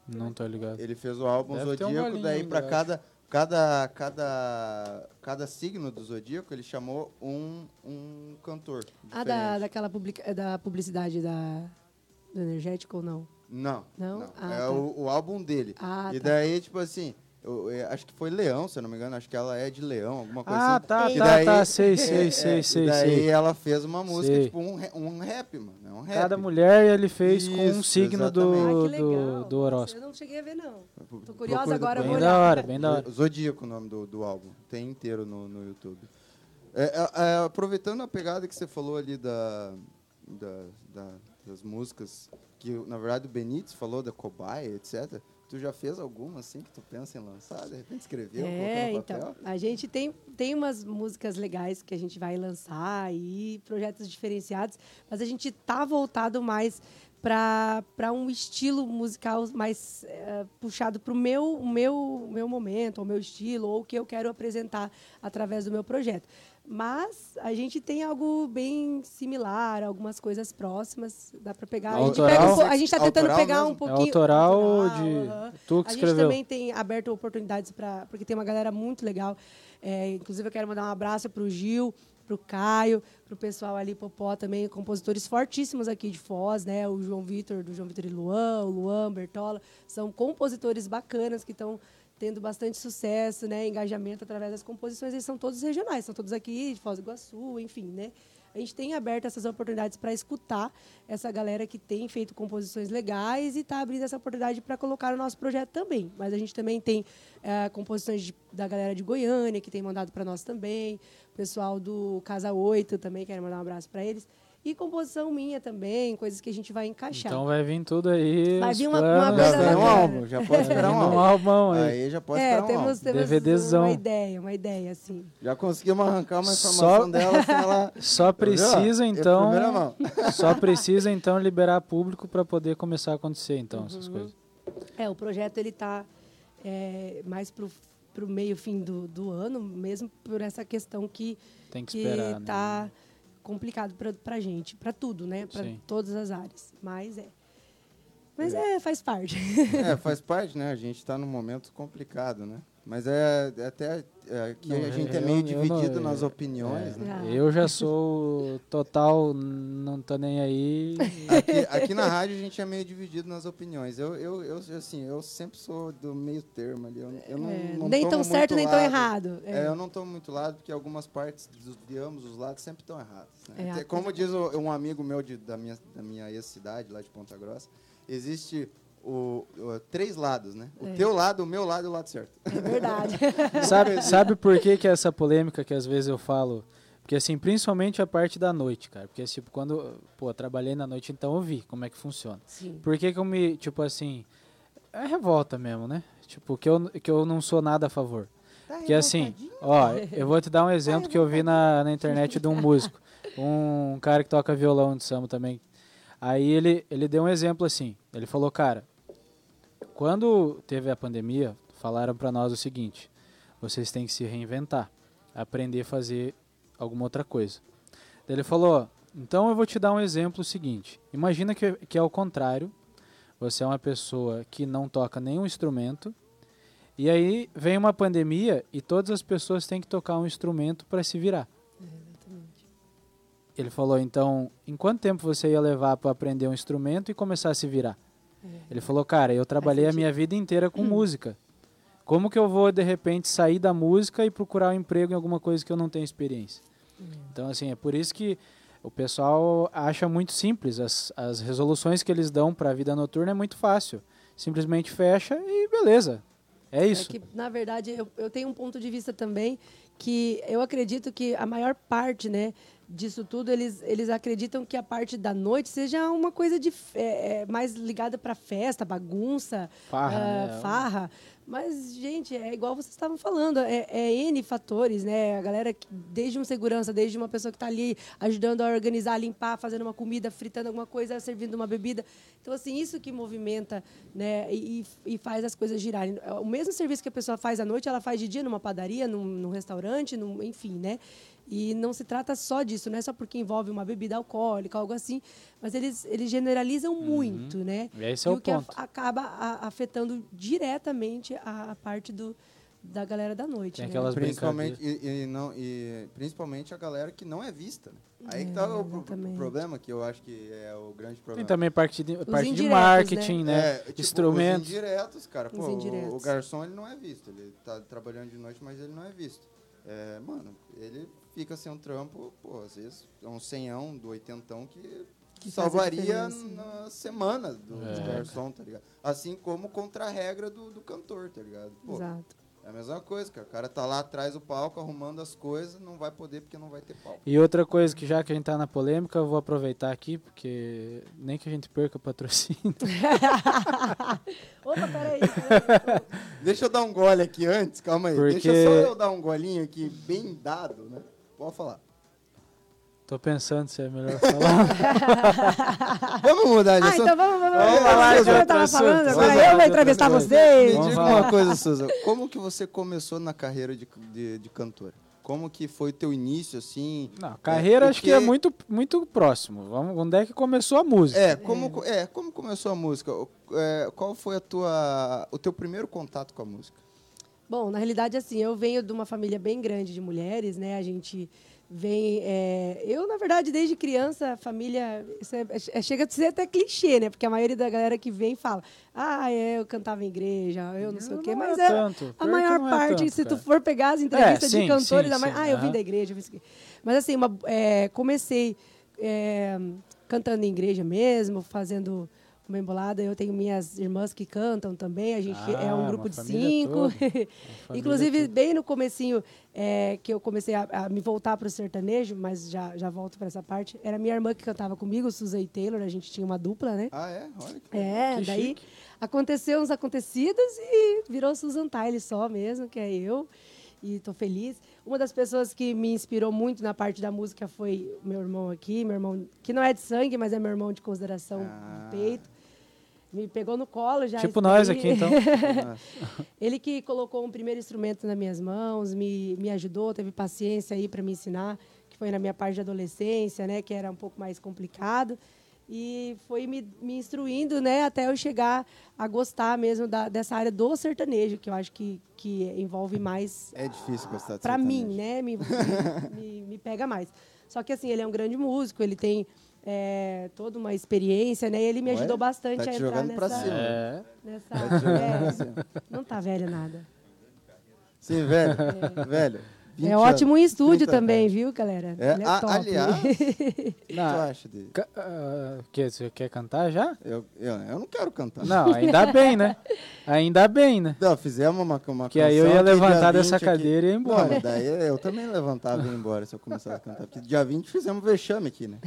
Não tô ligado.
Ele fez o álbum
Deve um
Zodíaco, daí
eu
cada, cada, cada, cada signo do Zodíaco ele chamou um, um cantor.
Ah, da, daquela publica, da publicidade da, do energético ou não?
Não,
Não?
não.
Ah,
é
tá.
o, o álbum dele.
Ah,
e
tá.
daí, tipo assim, eu, eu acho que foi Leão, se eu não me engano, acho que ela é de Leão, alguma coisa
Ah,
assim.
tá,
E
tá,
daí-
tá, sei,
é, <laughs>
sei,
é,
sei,
e
sei,
daí
sei.
ela fez uma música,
Sei.
tipo um, um rap, mano. É um rap.
Cada mulher ele fez com um
Isso,
signo do.
Ah,
do, do horóscopo.
eu não cheguei a ver, não. Tô curiosa agora,
Bem da hora, bem da hora.
Zodíaco o nome do, do álbum. Tem inteiro no, no YouTube. É, é, é, aproveitando a pegada que você falou ali da, da- da- das músicas, que na verdade o Benítez falou da cobaia, etc. Tu já fez alguma assim que tu pensa em lançar? De repente escreveu,
É, então,
papel?
a gente tem, tem umas músicas legais que a gente vai lançar e projetos diferenciados, mas a gente tá voltado mais para um estilo musical mais eh, puxado para o meu, meu, meu momento, o meu estilo, ou o que eu quero apresentar através do meu projeto. Mas a gente tem algo bem similar, algumas coisas próximas, dá para pegar. A gente,
Autoral?
um a gente tá tentando
Autoral
pegar um
mesmo?
É
pouquinho.
autoral de
aham.
tu que
A gente também tem aberto oportunidades para. Porque tem uma galera muito legal. É, inclusive, eu quero mandar um abraço para o Gil, para o Caio, para o pessoal ali, Popó também, compositores fortíssimos aqui de Foz, né? O João Vitor, do João Vitor e Luan, o Luan, Bertola. São compositores bacanas que estão tendo bastante sucesso, né? Engajamento através das composições. Eles são todos regionais, são todos aqui de Foz do Iguaçu, enfim, né? A gente tem aberto essas oportunidades para escutar essa galera que tem feito composições legais e está abrindo essa oportunidade para colocar no nosso projeto também. Mas a gente também tem eh, composições de, da galera de Goiânia, que tem mandado para nós também. O pessoal do Casa 8 também, quero mandar um abraço para eles. E composição minha também, coisas que a gente vai encaixar.
Então vai vir tudo aí.
Vai vir uma- uma coisa
Já
né?
vem um álbum, já pode esperar um
Um
álbum.
álbum aí.
Aí já pode
é,
esperar um
temos,
álbum.
temos
DVDzão.
uma ideia, uma ideia, assim.
Já conseguimos arrancar uma
Só-
informação dela sem ela... <laughs>
Só precisa?
É
então.
mão. <laughs>
Só precisa então liberar público para poder começar a acontecer então
Uhum.
essas coisas.
É, o projeto ele está mais pro, pro meio fim do, do ano, mesmo por essa questão que
Tem que
que
esperar, né?
Complicado para pra gente, para tudo, né? Para
Sim.
todas as áreas. Mas é. Mas é, faz parte.
É, <laughs> faz parte, né? A gente está num momento complicado, né? Mas é, é até é, que
Não,
a gente é
eu-
meio
eu
dividido
não-
nas opiniões,
é,
né?
Eu já sou total, não tô nem aí.
Aqui, aqui na rádio a gente é meio dividido nas opiniões. Eu, eu, eu assim, eu sempre sou do meio termo ali. Eu, eu não,
É,
não
nem tão certo, nem tão errado.
É,
É.
eu não tomo muito lado, porque algumas partes de ambos os lados sempre estão erradas. né?
É,
Como diz um amigo meu de- da minha, da minha ex-cidade, lá de Ponta Grossa, existe o, o- três lados, né? O
É.
teu lado, o meu lado e o lado certo.
É verdade. <laughs>
Sabe, sabe por que, que essa polêmica que às vezes eu falo? Porque assim, principalmente a parte da noite, cara. Porque tipo, quando, pô, trabalhei na noite, então eu vi como é que funciona.
Sim.
Por que que eu me, tipo assim, é revolta mesmo, né? Tipo, que eu, que eu não sou nada a favor. Porque assim, ó, eu vou te dar um exemplo que eu vi na, na internet de um músico. Um cara que toca violão de samba também. Aí ele, ele deu um exemplo assim. Ele falou, cara, quando teve a pandemia, falaram pra nós o seguinte: vocês têm que se reinventar, aprender a fazer alguma outra coisa. Daí Ele falou: então eu vou te dar um exemplo seguinte. Imagina que, que é o contrário. Você é uma pessoa que não toca nenhum instrumento. E aí vem uma pandemia e todas as pessoas têm que tocar um instrumento para se virar. Ele falou, então, em quanto tempo você ia levar para aprender um instrumento e começar a se virar? Ele falou, cara, eu trabalhei a minha vida inteira com música. Como que eu vou, de repente, sair da música e procurar um emprego em alguma coisa que eu não tenho experiência? Então, assim, é por isso que o pessoal acha muito simples. As, as resoluções que eles dão para a vida noturna é muito fácil. Simplesmente fecha e beleza. É isso.
É que, na verdade, eu, eu tenho um ponto de vista também que eu acredito que a maior parte, né, disso tudo, eles, eles acreditam que a parte da noite seja uma coisa de fe- é, mais ligada para festa, bagunça,
Farra, né?
farra. Mas, gente, é igual vocês estavam falando, é, é N fatores, né? A galera, que- desde um segurança, desde uma pessoa que está ali ajudando a organizar, a limpar, fazendo uma comida, fritando alguma coisa, servindo uma bebida. Então, assim, isso que movimenta, né? E, e faz as coisas girarem. O mesmo serviço que a pessoa faz à noite, ela faz de dia numa padaria, num, num restaurante, num, enfim, né? E não se trata só disso, não é só porque envolve uma bebida alcoólica, algo assim, mas eles, eles generalizam muito, né?
E esse
e
é o
o que
ponto.
acaba a- afetando diretamente a, a parte do, da galera da noite.
Tem
né?
aquelas
Principalmente, e, e não, e principalmente a galera que não é vista. né? Aí que tá o, pro- problema, que eu acho que é o grande
Tem
problema.
também parte de, parte de marketing, né?
É, tipo,
Instrumentos.
Os indiretos, cara.
Os
Pô, o-
indiretos.
O, garçom ele não é visto. Ele tá trabalhando de noite, mas ele não é visto. É, mano, ele fica sem um trampo, pô, às vezes é um senhão do oitentão que,
Que
salvaria na semana do
É.
garçom, tá ligado? Assim como contra a regra do, do cantor, tá ligado? Pô,
Exato.
é a mesma coisa, cara. O cara tá lá atrás do palco arrumando as coisas, não vai poder porque não vai ter palco.
E outra coisa que já que a gente tá na polêmica, eu vou aproveitar aqui, porque nem que a gente perca o patrocínio. <laughs>
Opa, peraí. peraí. <laughs>
Deixa eu dar um gole aqui antes, calma aí.
Porque-
Deixa só eu dar um golinho aqui, bem dado, né? Pode falar.
Tô pensando se é melhor falar. <laughs>
Vamos mudar de
Ah,
assunto?
então vamos, vamos,
Vamos falar de outro
tava
assunto.
falando, agora eu vou entrevistar vocês.
Me diga uma coisa, Suza. Como que você começou na carreira de, de, de cantora? Como que foi teu início, assim?
Não, carreira acho que é
porque-
muito, muito próximo. Vamos, onde é que começou a música?
É, como, co- é, como começou a música? É, qual foi a tua, o teu primeiro contato com a música?
Bom, na realidade, assim, eu venho de uma família bem grande de mulheres, né? A gente vem. é, Eu, na verdade, desde criança, a família. isso é- é- chega a ser até clichê, né? Porque a maioria da galera que vem fala: ah, é, eu cantava em igreja, eu não sei o quê.
Não
Mas
é
é,
tanto.
A maior
não é
parte,
tanto,
se tu for pegar as entrevistas
sim,
de cantores,
sim, sim,
ah, eu vim da igreja, eu fiz isso aqui. Mas assim, uma- é, comecei é, cantando em igreja mesmo, fazendo bem bolada. Eu tenho minhas irmãs que cantam também. A gente é
Ah,
um
uma
grupo de cinco.
toda. <laughs>
Inclusive, bem no comecinho é, que eu comecei a, a me voltar para o sertanejo, mas já, já volto para essa parte. Era minha irmã que cantava comigo, Suzy Taylor. A gente tinha uma dupla, né?
Ah, é? Olha que
É,
Que
daí
chique.
aconteceu uns acontecidos e virou Susan Tyler só mesmo, que é eu. E tô feliz. Uma das pessoas que me inspirou muito na parte da música foi meu irmão aqui, meu irmão, que não é de sangue, mas é meu irmão de consideração
Ah.
do peito. Me pegou no colo já.
Tipo nós aqui, então. <laughs> <laughs>
Ele que colocou um primeiro instrumento nas minhas mãos, me, me ajudou, teve paciência aí para me ensinar, que foi na minha parte de adolescência, né, que era um pouco mais complicado. E foi me, me instruindo, né, até eu chegar a gostar mesmo da, dessa área do sertanejo, que eu acho que, que envolve mais
É difícil gostar de
para mim,
sertanejo.
né? Me, me, me- me pega mais. Só que assim, ele é um grande músico, ele tem é, toda uma experiência, né? E ele me
Ué,
ajudou bastante
tá
a entrar nessa,
cima.
É.
nessa
Tá
é, não tá velha nada.
Sim, velho. Velho. 20
É ótimo em
anos,
estúdio
30
também,
anos.
viu, galera?
É,
Ele é
a-
top.
aliás, <laughs> O que tu
Não,
acha dele?
ca- ah, que, você quer cantar já?
Eu, eu, eu não quero cantar.
Não, ainda bem, né? Ainda bem, né?
Não, fizemos uma, uma
Que aí eu ia levantar
20
dessa
aqui-
cadeira e ir embora.
Não, daí eu também levantava e ia embora se eu começasse a cantar. Porque dia 20 fizemos vexame aqui, né?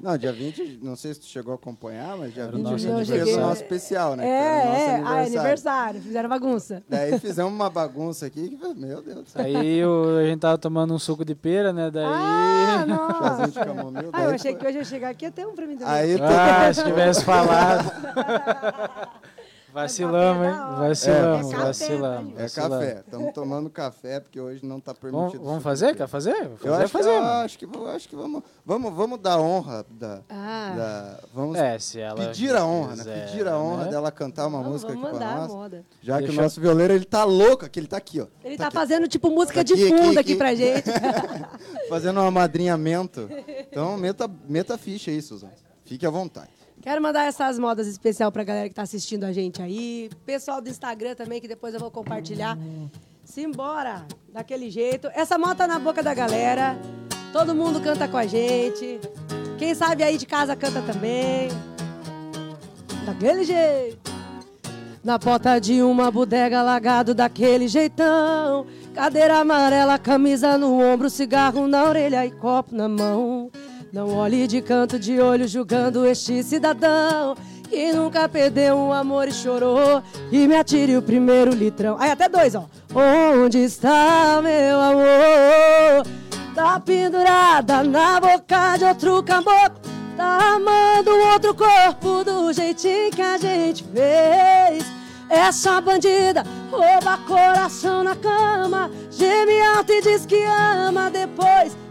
Não, dia 20, não sei se tu chegou a acompanhar, mas dia
Era o
20 a
nosso
gente fez
aniversário.
o nosso especial, né?
É,
que era o nosso
é. Ah, aniversário. Fizeram bagunça.
Daí fizemos uma bagunça aqui que, meu Deus do céu.
Aí o- a gente tava tomando um suco de pera, né? Daí.
Ah, <laughs>
de.
Ah, eu achei que hoje ia chegar aqui até um pra mim também.
Aí
Ah, se tivesse falado. <laughs> Vacilamos, hein? Vacilamos,
É café,
vacilamos.
tá,
É café. Estamos tomando café porque hoje não está permitido.
Vamos, vamos fazer? Quer fazer?
Eu
Fazer,
acho,
fazer,
que, eu acho que, eu acho que vamos, vamos, vamos dar honra da,
Ah.
da- vamos
É, se ela.
pedir a honra, né?
quiser,
Pedir a honra
né?
dela cantar uma
Vamos,
música
vamos
aqui pra
mandar a
nós.
moda.
Já que
Deixa
o nosso violeiro ele tá louco, aqui ele tá aqui, ó.
Ele
Tá
tá
aqui,
fazendo tipo música
Aqui,
de
aqui,
fundo aqui,
aqui.
pra <laughs> gente.
fazendo um amadrinhamento. Então meta, meta ficha aí, Suzana. Fique à vontade.
Quero mandar essas modas especial pra galera que tá assistindo a gente aí. Pessoal do Instagram também, que depois eu vou compartilhar. Simbora! Daquele jeito. Essa moda tá na boca da galera. Todo mundo canta com a gente. Quem sabe aí de casa canta também. Daquele jeito. Na porta de uma bodega lagado daquele jeitão. Cadeira amarela, camisa no ombro, cigarro na orelha e copo na mão. Não olhe de canto de olho julgando este cidadão que nunca perdeu um amor e chorou. E me atire o primeiro litrão. Aí até dois, ó. Onde está meu amor? Tá pendurada na boca de outro caboclo. Tá amando outro corpo do jeitinho que a gente fez. Essa bandida rouba coração na cama, geme alto e diz que ama, depois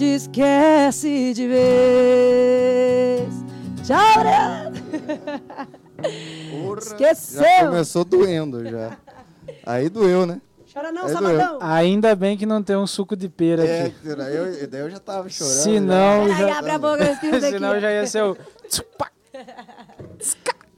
te esquece de vez. Tchau.
Porra,
Esqueceu.
Já começou doendo já. Aí doeu, né?
Chora não,
Aí
sabadão.
Ainda bem que não tem um suco de pera
É,
aqui.
daí eu, daí eu já tava chorando.
Se não, já...
abre a boca. <laughs>
Senão já ia ser o.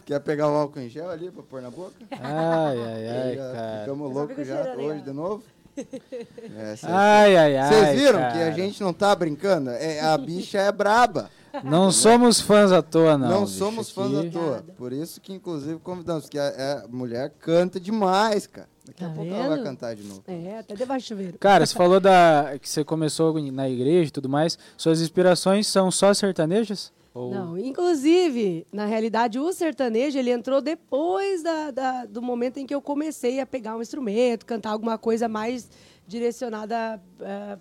Quer pegar o álcool em gel ali pra pôr na boca?
Ai, ai, ai,
já
cara.
ficamos loucos já hoje de novo. É, cê-
Ai, ai, ai.
Vocês viram
cara.
que a gente não tá brincando? É, a bicha é braba.
Não somos fãs à toa, não.
Não,
bicho,
somos fãs
aqui-
à toa. Por isso que, inclusive, convidamos. Que a, a mulher canta demais, cara. Daqui a
Tá
pouco ela vai
vendo?
cantar de novo.
É, até debaixo do chuveiro.
Cara, você falou da que você começou na igreja e tudo mais. Suas inspirações são só sertanejas? Ou...
Não, inclusive, na realidade, o sertanejo ele entrou depois da, da- do momento em que eu comecei a pegar um instrumento, cantar alguma coisa mais direcionada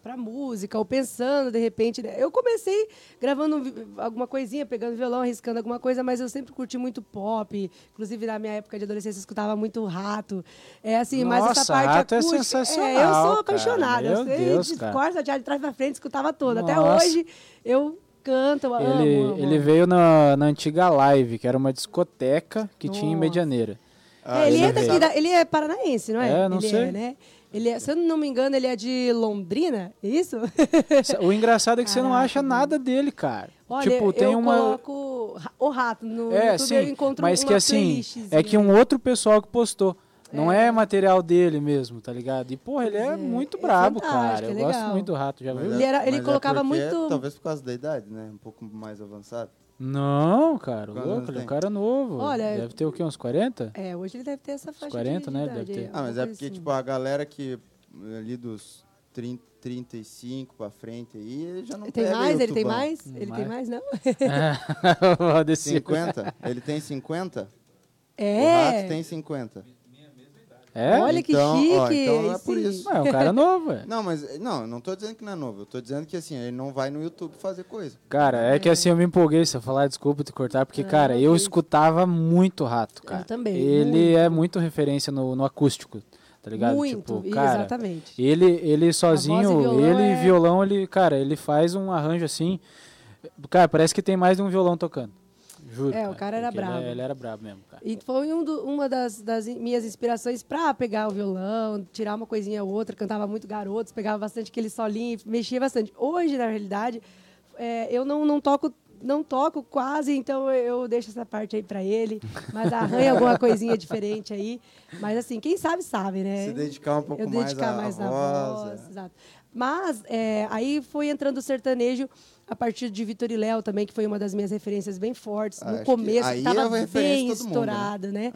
para música, ou pensando de repente. né? Eu comecei gravando um alguma coisinha, pegando violão, arriscando alguma coisa, mas eu sempre curti muito pop. Inclusive, na minha época de adolescência, eu escutava muito rato. É assim, mas
Nossa,
essa parte
Rato é
acústica.
sensacional,
eu sou
cara.
apaixonada.
Meu
eu sei
Deus,
de
cara.
corta, de trás pra frente, escutava toda. Até
Nossa.
hoje eu
Ele,
amo, amo.
ele veio na, na antiga live, que era uma discoteca que tinha em
Nossa.
Medianeira.
Ah,
É, ele,
ele
é daqui, da- ele é paranaense, não é?
É, não
ele
sei.
É, né? Ele é, se eu não me engano, ele é de Londrina, é isso?
O engraçado é que você não
Caraca,
acha nada dele, cara.
Olha,
tipo, tem
eu
uma.
coloco o rato no
É,
YouTube, eu
sim,
encontro
mas
uma
que assim, é que um outro pessoal que postou. Não é. material dele mesmo, tá ligado? E, porra, ele é,
é,
muito
é
brabo, cara.
é
Eu gosto
legal.
muito do rato, já viu?
Ele
é-
era- ele
mas é
colocava
porque-
muito-
Talvez por causa da idade, né? Um pouco mais avançado.
Não, cara,
Quantos
louco, ele é um
tem?
cara novo.
Olha,
Deve ter o quê? Uns 40?
É, hoje ele deve ter essa faixa
40,
de,
né,
de
ele deve
idade,
ter.
é,
Ah, mas é porque,
assim.
tipo, a galera que ali dos 30, 35 pra frente aí, ele já não
Tem
pega
mais? Ele tem mais? Ele tem mais, não? <laughs>
Descer.
50? Ele tem 50? O
É.
rato tem 50.
É?
Olha que
Então, ó,
chique.
então não é por isso.
Não, é um cara novo, é.
Não, mas não, eu não tô dizendo que não é novo. Eu tô dizendo que assim, ele não vai no YouTube fazer coisa.
Cara, é que assim eu me empolguei se eu falar, desculpa te cortar, porque,
Não,
cara, eu
que
escutava muito rato, cara.
também,
Ele
muito.
é muito referência no, no acústico, tá ligado?
Muito,
tipo, cara,
exatamente.
Ele, ele sozinho,
e
ele
é-
violão, ele, cara, ele faz um arranjo assim. Cara, parece que tem mais de um violão tocando. Juro.
É, o cara era
ele
brabo.
é- Ele, era brabo mesmo, cara.
E foi um do- uma das, das minhas inspirações pra pegar o violão, tirar uma coisinha ou outra. Cantava muito garotos, pegava bastante aquele solinho, mexia bastante. Hoje, na realidade, é, eu não, não toco não toco quase, então eu deixo essa parte aí pra ele. Mas arranha <laughs> alguma coisinha diferente aí. Mas assim, quem sabe, sabe, né?
Se dedicar um pouco
eu
mais
dedicar
à
mais na
voz,
voz.
é.
Exato. Mas é, aí foi entrando o sertanejo a partir de Vitor e Léo também, que foi uma das minhas referências bem fortes.
Ah,
no começo, estava
é
bem
mundo, né?
estourado, né?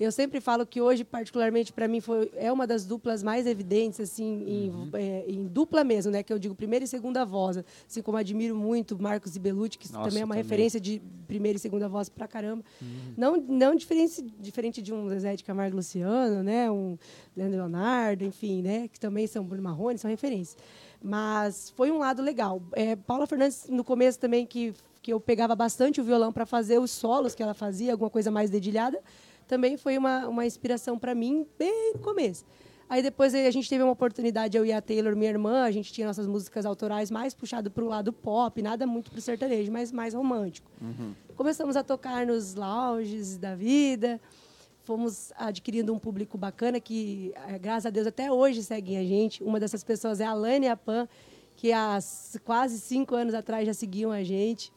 Eu sempre falo que hoje, particularmente para mim, foi, é uma das duplas mais evidentes, assim, em,
Uhum.
é, em dupla mesmo, né? Que eu digo primeira e segunda voz. Assim como admiro muito Marcos e Belucci, que
Nossa,
também é uma
também.
referência de primeira e segunda voz pra caramba.
Uhum.
Não, não diferente, diferente de um Zezé de Camargo Luciano, né? Um Leandro Leonardo, enfim, né? Que também são Bruno Marrone, são referências. Mas foi um lado legal. É, Paula Fernandes, no começo também, que, que eu pegava bastante o violão para fazer os solos que ela fazia, alguma coisa mais dedilhada, também foi uma, uma inspiração para mim bem no começo. Aí depois a gente teve uma oportunidade, eu e a Taylor, minha irmã, a gente tinha nossas músicas autorais mais puxado para o lado pop, nada muito para o sertanejo, mas mais romântico. Começamos a tocar nos lounges da vida, fomos adquirindo um público bacana que, eh, graças a Deus, até hoje seguem a gente. Uma dessas pessoas é a Lane Apan, que há quase cinco anos atrás já seguiam a gente.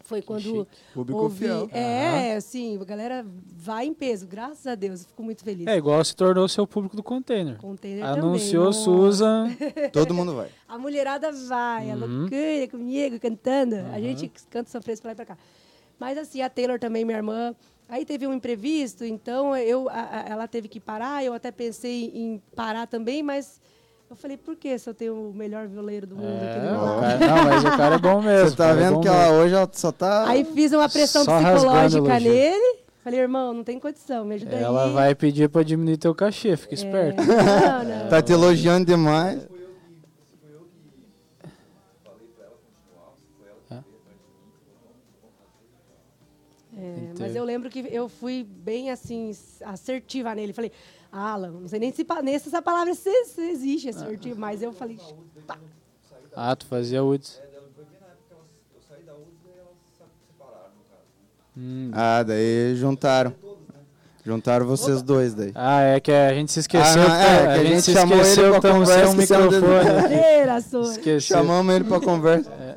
Foi quando
chique. Público
ouvi...
fiel.
É, assim, a galera vai em peso, graças a Deus. eu Fico muito feliz.
É igual se tornou seu público do container.
Container
Anunciou
também.
Susan. <laughs>
Todo mundo vai.
A mulherada vai, a
Uhum.
loucura comigo, cantando. A gente canta sofrência pra lá e pra cá. Mas assim, a Taylor também, minha irmã. Aí teve um imprevisto, então eu, a- a- ela teve que parar. Eu até pensei em parar também, mas eu falei, por que se eu tenho o melhor violeiro do mundo aqui do
É,
meu lado?
não, mas o cara é bom <laughs> mesmo.
Você tá
é
vendo
bom
que ela hoje ela só tá.
Aí fiz uma pressão psicológica nele. Falei, irmão, não tem condição, me ajuda
Ela
aí.
vai pedir pra diminuir teu cachê, fica
É,
esperto.
Não, não.
Tá te elogiando demais.
É, mas eu lembro que eu fui bem assim, assertiva nele. Falei, Alan, não sei nem se, nem se essa palavra se, se existe, assertivo, mas eu falei, pá.
Ah, tu fazia Woods. Hum.
Ah, daí juntaram. Juntaram vocês dois daí.
Ah, é que a gente se esqueceu.
Ah, não,
que
é,
a,
que a
gente
gente
se
chamou ele pra conversa,
um microfone. <laughs> Esqueceu.
Chamamos ele pra conversa.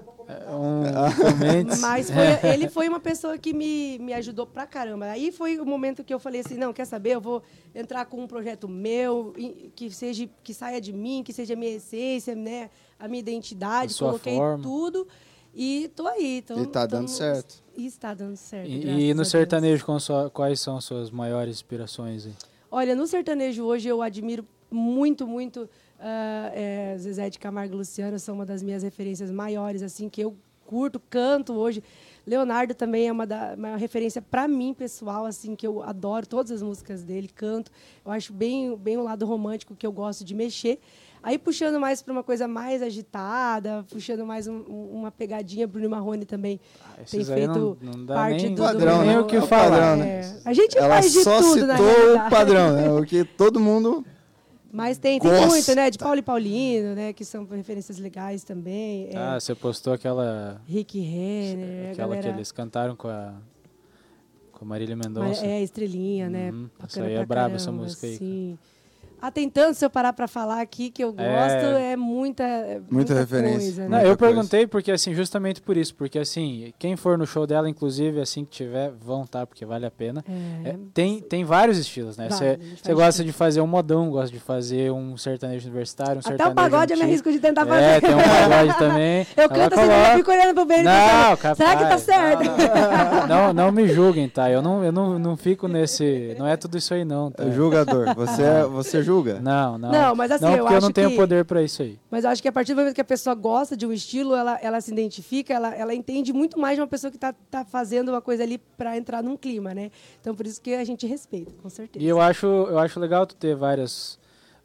Comentes.
Mas foi- ele foi uma pessoa que me, me ajudou pra caramba. Aí foi o momento que eu falei assim, não, quer saber? Eu vou entrar com um projeto meu, que seja que saia de mim, que seja a minha essência, né? A minha identidade.
A
Coloquei
forma.
tudo e tô aí. Tô,
E tá dando
tamo-
certo.
E está dando certo.
E, e no sertanejo, com sua- quais são suas maiores inspirações? Aí?
Olha, no sertanejo hoje eu admiro muito, muito ah, é, Zezé de Camargo e Luciano, são uma das minhas referências maiores, assim, que eu curto, canto hoje. Leonardo também é uma, da, uma referência para mim, pessoal, assim, que eu adoro todas as músicas dele, canto. Eu acho bem, bem o lado romântico que eu gosto de mexer. Aí puxando mais para uma coisa mais agitada, puxando mais um- um- uma pegadinha, Bruno Marrone também
Ah,
tem feito
não, não dá
parte
nem,
do,
Padrão,
do
nem
né?
o que
É o
falar.
padrão, né?
É, a gente
Ela
faz de
só
tudo, na
citou o padrão, né? O que todo mundo.
Mas tem, tem muito, né? De Paulo e Paulino, né? Que são referências legais também. É,
Ah, você postou aquela,
Rick Renner,
aquela que
galera...
eles cantaram com a, Com a Marília Mendonça.
É, Estrelinha, né?
Uhum.
Bacana
Essa aí é
pra
braba, essa música aí,
Sim. Ah, tem tanto, se eu parar pra falar aqui, que eu gosto,
É.
é, muita, é
Muita referência.
coisa,
Não,
né?
Muita
eu
coisa.
perguntei porque, assim, justamente por isso. Porque, assim, quem for no show dela, inclusive, assim que tiver, vão, tá? Porque vale a pena.
É,
É, tem, tem vários estilos, né? Você
a faz
gosta
de
de fazer um modão, gosta de fazer um sertanejo universitário, um
Até
sertanejo
o pagode eu me
antigo.
arrisco de tentar
É,
fazer.
tem um pagode também. <laughs>
Eu canto assim, eu fico olhando pro e
Não, capaz.
será que tá certo?
Não, não, não me julguem, tá? Eu não, eu não, não fico nesse. Não é tudo isso aí, não. Tá?
O julgador, você, é- você julga?
Não, não.
Não, mas assim,
não,
eu
porque eu
acho
não tenho
que-
poder pra isso aí.
Mas eu acho que a partir do momento que a pessoa gosta de um estilo, ela, ela se identifica, ela, ela entende muito mais de uma pessoa que tá, tá fazendo uma coisa ali pra entrar num clima, né? Então por isso que a gente respeita, com certeza.
E eu acho, eu acho legal tu ter várias,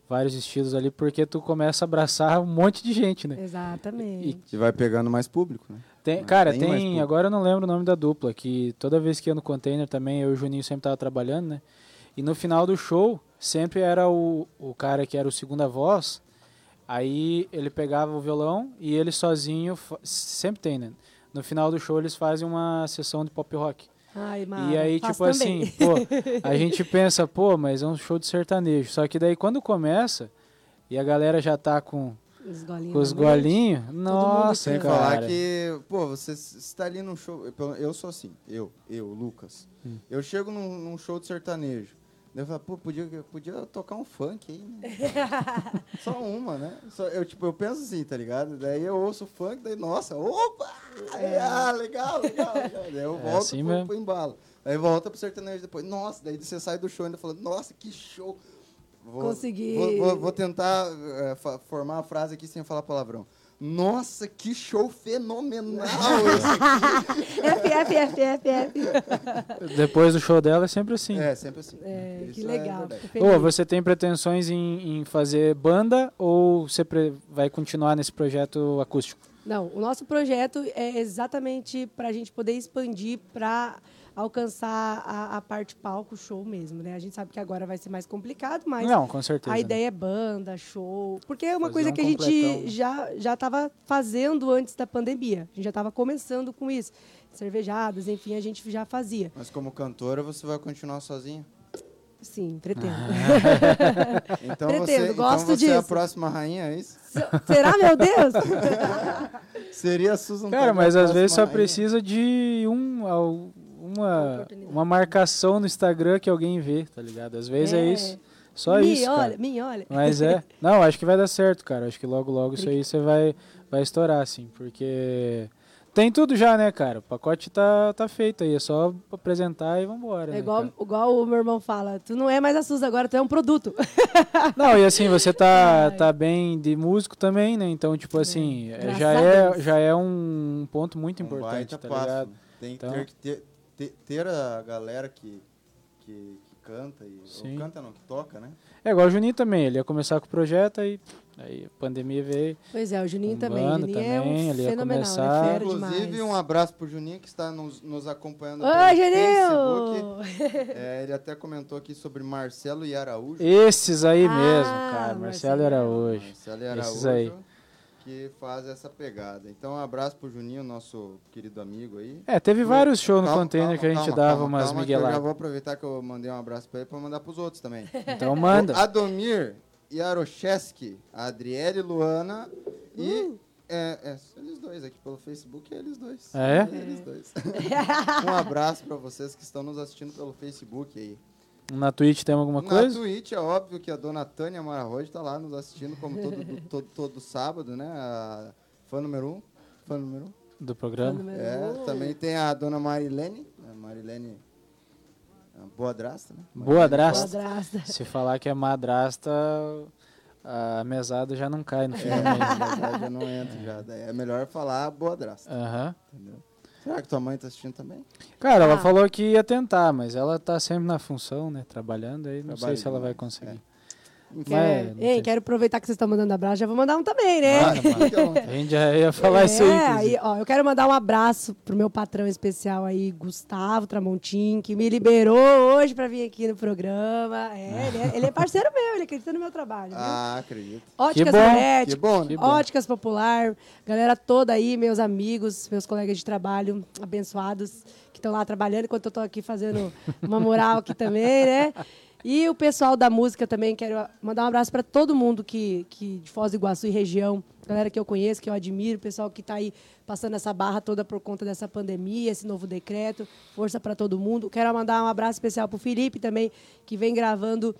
vários estilos ali, porque tu começa a abraçar um monte de gente, né?
Exatamente.
E vai pegando mais público, né?
Tem,
Mas
cara,
tem
tem. Agora eu não lembro o nome da dupla, que toda vez que ia no container também, eu e o Juninho sempre tava trabalhando, né? E no final do show, sempre era o, o cara que era o segunda voz. Aí ele pegava o violão e ele sozinho. Sempre tem, né? No final do show eles fazem uma sessão de pop rock.
Ai,
e aí, tipo assim, pô, <laughs> a gente pensa, pô, mas é um show de sertanejo. Só que daí quando começa e a galera já tá com,
os golinhos.
com os golinhos, nossa,
Sem
cara.
falar que, pô, você está ali num show. Eu sou assim, eu, eu, Lucas.
Hum.
Eu chego num, num show de sertanejo. Daí Eu falo, pô, podia, podia tocar um funk aí, né? <laughs> Só uma, né? Só, eu, tipo, eu penso assim, tá ligado? Daí eu ouço funk, daí, nossa, opa! Aí, ah, legal, legal, legal. Daí eu
É
volto
assim
pro, pro embalo. Aí volta pro sertanejo depois. Nossa, daí você sai do show ainda falando, nossa, que show! Vou,
Consegui.
Vou, vou- vou tentar eh, formar a frase aqui sem falar palavrão. Nossa, que show fenomenal <laughs> esse
F, F, F, F, F.
Depois do show dela é sempre assim.
É, sempre assim.
É, que
é
legal. feliz.
Ô, você tem pretensões em, em fazer banda ou você pre- vai continuar nesse projeto acústico?
Não, o nosso projeto é exatamente para a gente poder expandir para alcançar a, a parte palco, show mesmo, né? A gente sabe que agora vai ser mais complicado, mas
Não, com certeza.
a
né?
ideia é banda, show, porque é uma
Fazer
coisa
um
que a gente
completão.
já já estava fazendo antes da pandemia. A gente já estava começando com isso, cervejadas, enfim, a gente já fazia.
Mas como cantora, você vai continuar sozinha?
Sim, pretendo. <laughs>
Então
Pretendo,
você,
gosto
então você é a
disso.
próxima rainha, é isso?
Será, meu Deus? <laughs>
Seria a Susan
Cara, mas às vezes só
rainha.
precisa de um, uma, uma marcação no Instagram que alguém vê, tá ligado? Às vezes é,
É.
isso. Só
me
isso,
olha,
cara.
me olha.
Mas é. <laughs> Não, acho que vai dar certo, cara. Acho que logo, logo isso aí você vai, vai estourar, assim. Porque tem tudo já, né, cara? O pacote tá, tá feito aí. É só apresentar e vambora.
É
né,
igual,
cara?
igual o meu irmão fala, tu não é mais a Suza agora, tu é um produto. <laughs>
Não, e assim, você tá, <laughs>
Ai.
tá bem de músico também, né? Então, tipo assim, é, já, é, já é um ponto muito
Um
importante, tá
passo.
ligado?
Tem que
Então-
ter, que ter, ter, ter a galera que, que, que canta, e,
Sim.
ou canta não, que toca, né?
É igual o Juninho também, ele ia começar com o projeto, aí, aí a pandemia veio.
Pois é, o Juninho também. Juninho é
também,
um
ele ia
fenomenal,
começar.
é fera
Inclusive,
demais.
um abraço pro Juninho que está nos, nos acompanhando
Oi,
Facebook.
Juninho! <laughs>
É, ele até comentou aqui sobre Marcelo e Araújo.
Esses aí
Ah,
mesmo, cara, Marcelo
Marcelo.
Araújo.
Marcelo e
Esses
Araújo
aí.
Que faz essa pegada. Então, um abraço pro Juninho, nosso querido amigo aí.
É, teve vários shows no
Calma,
container
calma,
que a gente
calma,
dava
calma,
umas
calma, que Eu já
migueladas.
vou aproveitar que eu mandei um abraço pra ele pra mandar pros outros também. <laughs>
Então manda.
O Adomir Yarocheski, a Adriele Luana e. É, é, eles dois aqui pelo Facebook, é eles dois.
Ah, é?
Eles dois. <laughs> um abraço pra vocês que estão nos assistindo pelo Facebook aí.
Na Twitch tem alguma
Na
coisa?
Twitch é óbvio que a dona Tânia Mararroja tá lá nos assistindo, como todo, do- <laughs> todo, todo sábado, né? A fã número um. Fã número um.
Do programa?
É, também tem a dona Marilene. A Marilene. a Boa Drasta, né?
Boa
Marilene
Drasta.
Madrasta.
Se falar que é madrasta, a mesada já não cai no filme. <laughs>
É, mas já não entra já. Daí é melhor falar Boa Drasta,
Aham.
entendeu? Será que tua mãe tá assistindo também?
Cara, ela
Ah.
falou que ia tentar, mas ela tá sempre na função, né? Trabalhando aí, não
Trabalha
sei se ela vai
demais,
conseguir.
Quer-
Mas, não
Ei, quero aproveitar que vocês estão mandando abraço, já vou mandar um também, né? <laughs>
À vontade.
A gente já ia falar isso aí,
É,
inclusive.
ó, eu quero mandar um abraço pro meu patrão especial aí, Gustavo Tramontim, que me liberou hoje pra vir aqui no programa. É, ele, é, ele é <laughs> parceiro meu, ele acredita no meu trabalho. viu?
Ah, acredito.
Óticas
Que bom,
Moretti,
que bom, né?
Óticas Popular, galera toda aí, meus amigos, meus colegas de trabalho abençoados, que estão lá trabalhando, enquanto eu estou aqui fazendo uma moral aqui também, né? E o pessoal da música também, quero mandar um abraço para todo mundo que, que de Foz do Iguaçu e região, galera que eu conheço, que eu admiro, pessoal que está aí passando essa barra toda por conta dessa pandemia, esse novo decreto. Força para todo mundo. Quero mandar um abraço especial para o Felipe também, que vem gravando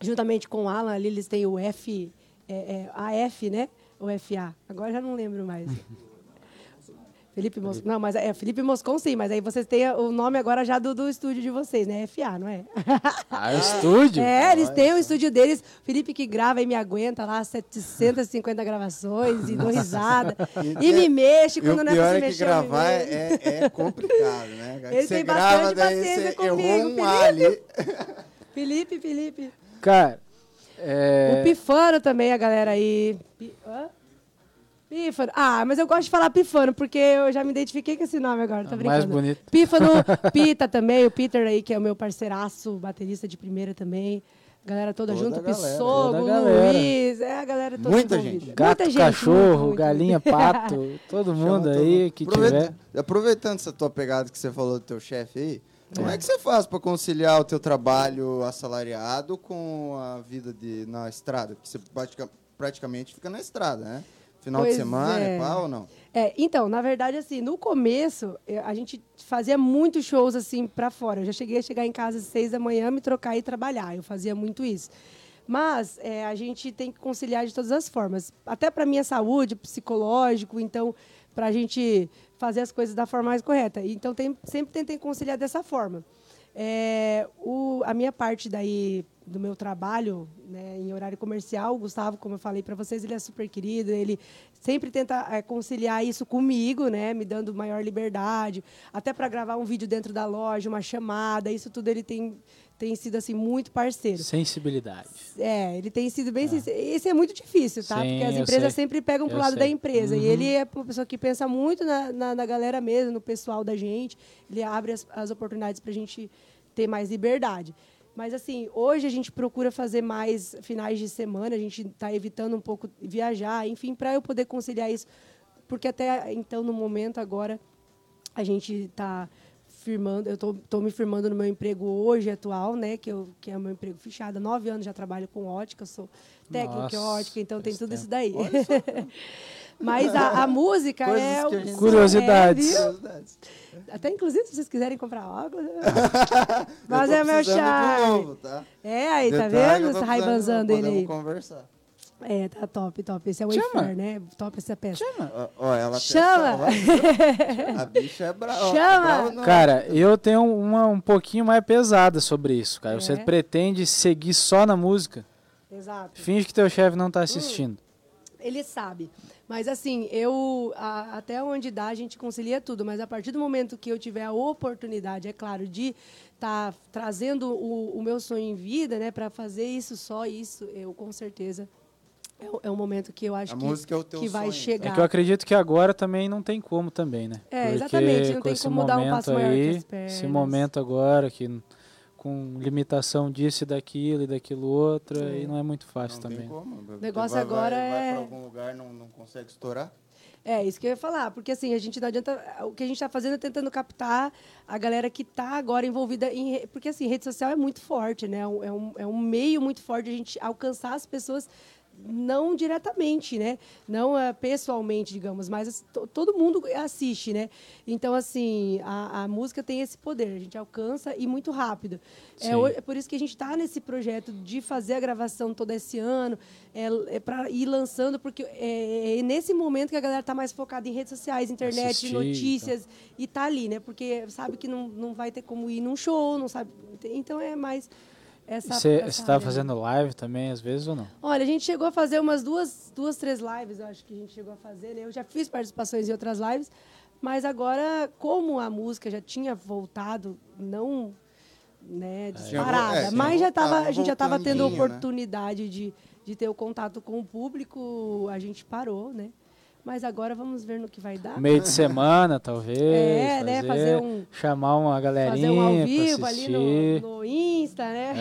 juntamente com o Alan. Ali eles têm o F, é, é, AF, né? O FA. Agora já não lembro mais. <laughs> Felipe Moscon. Não, mas é Felipe Moscon sim, mas aí vocês têm o nome agora já do, do estúdio de vocês, né? FA, não é? <laughs>
Ah, o estúdio?
É, eles têm o estúdio deles. Felipe que grava e me aguenta lá, 750 gravações e dou risada. e me mexe
E
quando
o
não é
pior
pra se
é que
mexer. eu me
gravar é, é complicado, né? <laughs>
Ele
Você
tem
grava,
bastante paciência
você
comigo,
errou um
Felipe.
Ali. <laughs>
Felipe, Felipe.
Cara, é...
O Pifano também, a galera aí. Pi... Pífano. Ah, mas eu gosto de falar Pifano, porque eu já me identifiquei com esse nome agora, tô brincando.
mais bonito.
Pífano, <laughs> Pita também, o Peter aí, que é o meu parceiraço, baterista de primeira também. Galera toda,
Toda
junto,
a galera.
Pissogo. Luiz, é a galera toda
Muita
envolvida.
gente.
Gato,
Muita gente,
cachorro,
muito, muito,
galinha,
muito.
pato, <laughs> todo mundo
Chama todo
aí
mundo.
que
Aproveita-
tiver.
Aproveitando essa tua pegada que você falou do teu chefe aí, como é que você faz para conciliar o teu trabalho assalariado com a vida de, na estrada? Porque você pratica- praticamente fica na estrada, né? Final
Pois
de semana,
é.
ou não?
É, então, na verdade, assim, no começo, eh, a gente fazia muitos shows, assim, pra fora. Eu já cheguei a chegar em casa às seis da manhã, me trocar e trabalhar. Eu fazia muito isso. Mas eh, a gente tem que conciliar de todas as formas. Até para minha saúde, psicológico, então, para a gente fazer as coisas da forma mais correta. Então, tem- sempre tentei conciliar dessa forma. É, o- a minha parte daí do meu trabalho né, em horário comercial, o Gustavo, como eu falei para vocês, ele é super querido, ele sempre tenta é, conciliar isso comigo, né, me dando maior liberdade, até para gravar um vídeo dentro da loja, uma chamada, isso tudo ele tem, tem sido assim muito parceiro.
Sensibilidade.
É, ele tem sido bem sincero. Isso é muito difícil, tá?
Sim,
Porque as empresas
sei.
sempre pegam pro
Eu
lado da
sei.
empresa. E
Uhum.
ele é uma pessoa que pensa muito na, na, na galera mesmo, no pessoal da gente. Ele abre as, as oportunidades pra gente ter mais liberdade. Mas, assim, hoje a gente procura fazer mais finais de semana, a gente está evitando um pouco viajar, enfim, para eu poder conciliar isso. Porque até então, no momento agora, a gente está firmando, eu estou me firmando no meu emprego hoje atual, né, que, eu, que é o meu emprego fechado. Nove anos já trabalho com ótica, sou técnica ótica, então tem tudo
tempo.
isso daí. <laughs> Mas a, a música
Coisas
é... o-
gente-
Curiosidades.
É, viu? Até, inclusive, se vocês quiserem comprar óculos... <laughs> Mas é meu charme.
novo, tá?
É, aí, tá
Detalhe,
vendo? Essa
um,
dele aí.
Conversar.
É, tá top, top. Esse é o
Chama.
Wayfair, né? Top essa peça.
Ó, ó, ela
Chama! <laughs>
A bicha é brava.
Chama!
Cara, eu tenho uma um pouquinho mais pesada sobre isso, cara. Você
É?
pretende seguir só na música?
Exato.
Finge que teu chefe não
Hum.
tá assistindo.
Ele sabe. Mas assim, eu a- até onde dá a gente concilia tudo, mas a partir do momento que eu tiver a oportunidade, é claro, de estar trazendo o, o meu sonho em vida, né, para fazer isso só isso, eu com certeza é, o- é um momento que eu acho
A
que,
música é o teu
que vai
sonho.
chegar.
É que eu acredito que agora também não tem como também, né?
É,
Porque
exatamente, não tem como dar um
momento
passo maior que
aí,
as pernas.
Esse momento agora que com limitação disso e daquilo e daquilo outro, aí não é muito fácil
Não
também.
tem como. O
negócio agora
vai,
é-
Vai pra algum lugar não, não consegue estourar?
É, isso que eu ia falar, porque assim, a gente não adianta. O que a gente está fazendo é tentando captar a galera que está agora envolvida em. Porque assim, rede social é muito forte, né? É um, é um, é um meio muito forte de a gente alcançar as pessoas não diretamente, né? Não eh, pessoalmente, digamos, mas to- todo mundo assiste, né? Então, assim, a, a música tem esse poder, a gente alcança e muito rápido. É, é por isso que a gente está nesse projeto de fazer a gravação todo esse ano, é, para ir lançando, porque é, é nesse momento que a galera está mais focada em redes sociais, internet,
Assistir,
notícias, e tá ali, né? Porque sabe que não, não vai ter como ir num show, não sabe. Então é mais essa.
Você está fazendo live também, às vezes, ou não?
Olha, a gente chegou a fazer umas duas, duas, três lives, eu acho que a gente chegou a fazer. Né? Eu já fiz participações em outras lives, mas agora, como a música já tinha voltado, não né, disparada,
é, tinha
mas já tava, a gente já estava tendo
né?
oportunidade de, de ter o contato com o público, a gente parou, né? Mas agora vamos ver no que vai dar.
Meio de semana, talvez.
É, né, fazer um-
Chamar uma galerinha
Fazer um ao vivo ali no, no Insta, né?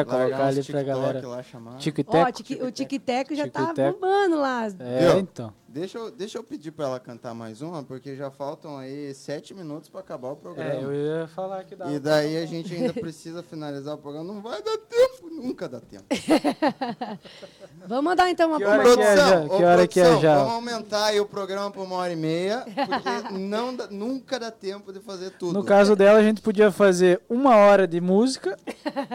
É, <laughs> colocar ali pra galera.
lá, chamar.
Tico e
Ó,
teco.
tique- o Tic-Tac já tá
e teco.
bombando lá.
É, então.
Deixa eu, deixa eu pedir pra ela cantar mais uma, porque já faltam aí sete minutos pra acabar o programa.
É, eu ia falar que dá.
E daí a gente ainda <laughs> precisa finalizar o programa. Não vai dar tempo, nunca dá tempo. <laughs>
Vamos mandar então uma
Que hora
bomba.
que é já?
ô,
Que hora que é
produção,
já?
Vamos aumentar aí o programa por uma hora e meia, porque <laughs> não dá- nunca dá tempo de fazer tudo.
No caso dela, a gente podia fazer uma hora de música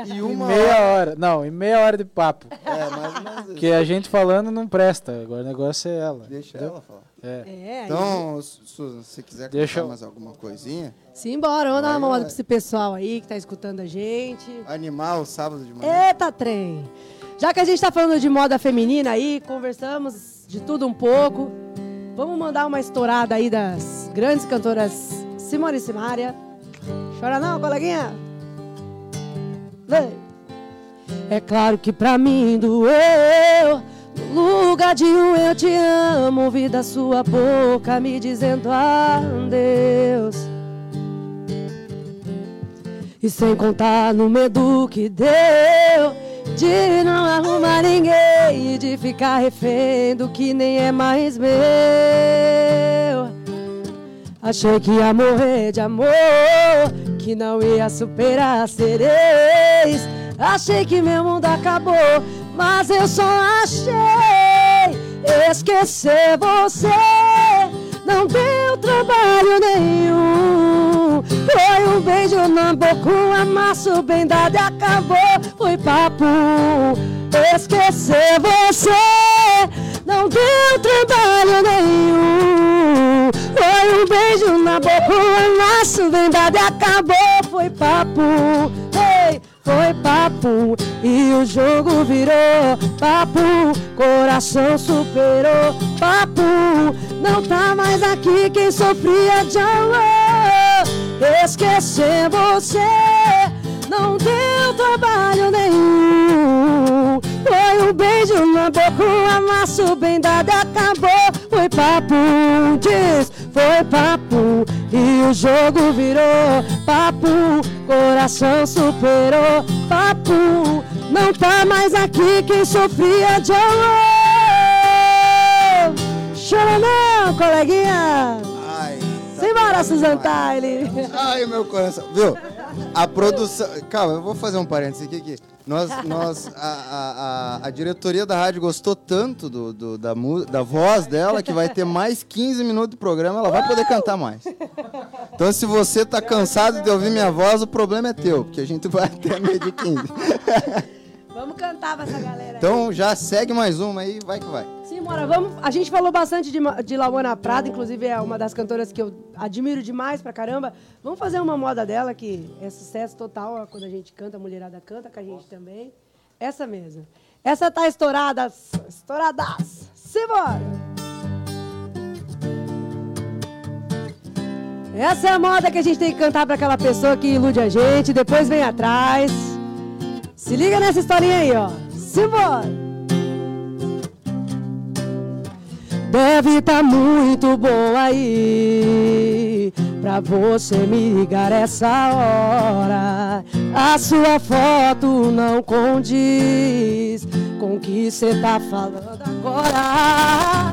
e
e
uma
meia
hora.
hora. Não, e meia hora de papo.
É, mais ou menos isso.
Porque a gente falando não presta. Agora o negócio é ela.
Deixa
entendeu?
ela falar.
É.
É,
Então, Su- Susan, se quiser
Deixa eu-
mais alguma coisinha,
Simbora, vamos dar uma mamada
vai.
pra esse pessoal aí que tá escutando a gente.
animar o sábado de manhã.
Eita, trem! Já que a gente tá falando de moda feminina aí, conversamos de tudo um pouco. Vamos mandar uma estourada aí das grandes cantoras Simone e Simária. Chora não, coleguinha? Vem! É claro que pra mim doeu. Lugar de um eu te amo, ouvir da sua boca me dizendo adeus. E sem contar no medo que deu de não arrumar ninguém e de ficar refém do que nem é mais meu. Achei que ia morrer de amor, que não ia superar ser ex. Achei que meu mundo acabou, mas eu só achei esquecer você. Não deu trabalho nenhum. Foi um beijo na boca, um amasso bem dado e acabou. Foi papo esquecer você. Não deu trabalho nenhum. Foi um beijo na boca, um amasso bem dado e acabou. Foi papo, ei, foi papo. E o jogo virou papo. Coração superou papo. Não tá mais aqui quem sofria de amor. Esquecer você não deu trabalho nenhum. Foi um beijo na boca, um amasso bem dado acabou. Foi papo, diz, foi papo. E o jogo virou papo. Coração superou papo. Não tá mais aqui quem sofria de amor. Chora não, coleguinha.
Ai, tá
Simbora,
pegando
Susan. Tyler.
Ai, meu coração. Viu? A produção. Calma, eu vou fazer um parênteses aqui. aqui. Nós, nós, a, a, a, diretoria da rádio gostou tanto do, do- da, mu- da voz dela que vai ter mais 15 minutos do programa, ela vai poder cantar mais. Então, se você tá cansado de ouvir minha voz, o problema é teu, porque a gente vai até meio de 15. <laughs>
Vamos cantar pra essa galera.
Então, já segue mais uma aí, vai que vai.
Simbora, vamos. A gente falou bastante de, de Laona Prada, inclusive é uma das cantoras que eu admiro demais pra caramba. Vamos fazer uma moda dela que é sucesso total quando a gente canta, a mulherada canta com a gente também. Essa mesmo. Essa tá estourada, estouradaço. Simbora! Essa é a moda que a gente tem que cantar pra aquela pessoa que ilude a gente, depois vem atrás. Se liga nessa historinha aí, ó. Simbora! Deve tá muito bom aí pra você me ligar essa hora. A sua foto não condiz com o que cê tá falando agora.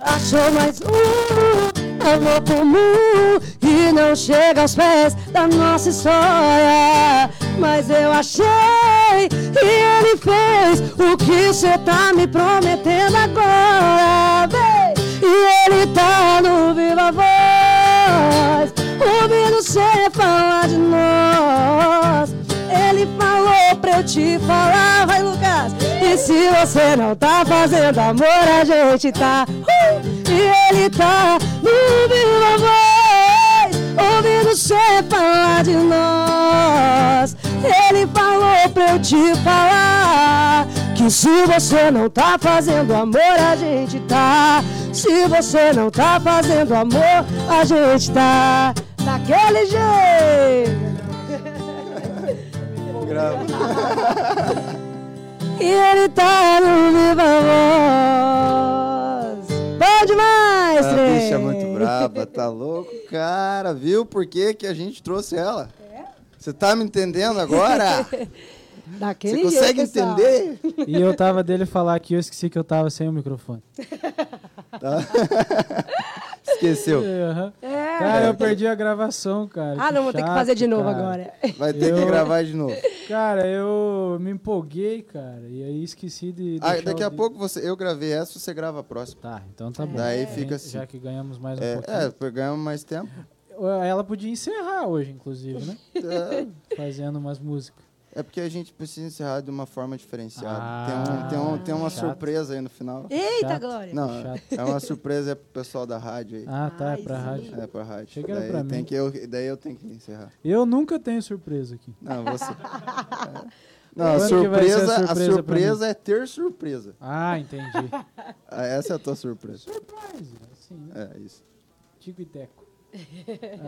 Achou mais um amor comum e não chega aos pés da nossa história. Mas eu achei e ele fez o que cê tá me prometendo agora. Vem! E ele tá no Viva Voz, ouvindo cê falar de nós. Ele falou pra eu te falar, vai Lucas. E se você não tá fazendo amor, a gente tá. Uh! E ele tá no Viva Voz, ouvindo cê falar de nós. Ele falou pra eu te falar que se você não tá fazendo amor, a gente tá. Se você não tá fazendo amor, a gente tá daquele jeito. E ele tá no Viva Voz. Bom demais!
braba, tá louco? Cara, viu por que, que a gente trouxe ela? Você tá me entendendo agora? <laughs>
Daquele
Você
jeito,
consegue
pessoal.
entender?
E eu tava dele falar aqui, eu esqueci que eu tava sem o microfone. <laughs>
Esqueceu.
Aham.
É.
Cara, eu perdi a gravação, cara.
Ah, não, vou ter que
chato,
fazer de novo
cara.
agora.
Vai ter que
Eu-
gravar de novo.
Cara, eu me empolguei, cara, e aí esqueci de.
Ah, daqui
o
a pouco você, eu gravei essa, você grava a próxima.
Tá, então tá bom.
Daí
É.
fica assim.
Já que ganhamos mais um
É,
pouquinho.
é, pegamos mais tempo.
Ela podia encerrar hoje, inclusive, né? <laughs>
É,
Fazendo umas músicas.
é porque a gente precisa encerrar de uma forma diferenciada.
Ah,
tem, um, tem, um, tem uma
chato.
surpresa aí no final.
Eita,
Chato.
Glória.
Não,
Chato.
é uma surpresa pro pessoal da rádio aí.
Ah, tá,
Ai,
é pra
sim.
rádio.
É pra rádio.
Era
daí,
pra
tem
mim.
Que eu, daí eu tenho que encerrar.
Eu nunca tenho surpresa aqui.
Não, você. É. <laughs> Não, a
a
surpresa, a
surpresa pra
surpresa é ter surpresa.
Ah, entendi.
Ah, Essa é a tua surpresa.
Surprise, assim, né?
É isso.
Tico e Teco.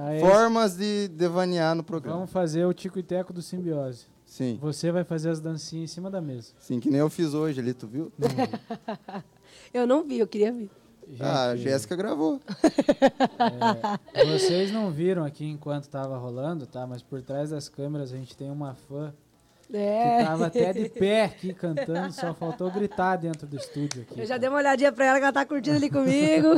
Aí,
Formas de devanear no programa.
vamos fazer o Tico e Teco do Simbiose.
Sim.
Você vai fazer as dancinhas em cima da mesa.
Sim, que nem eu fiz hoje ali, tu viu? <laughs>
Eu não vi, eu queria ver.
Gente,
ah, a Jéssica gravou. <laughs>
é, vocês não viram aqui enquanto tava rolando, tá? Mas por trás das câmeras a gente tem uma fã que
É.
tava até de <laughs> pé aqui cantando, só faltou gritar dentro do estúdio aqui.
Eu já
cara.
dei uma olhadinha pra ela que ela tá curtindo ali comigo.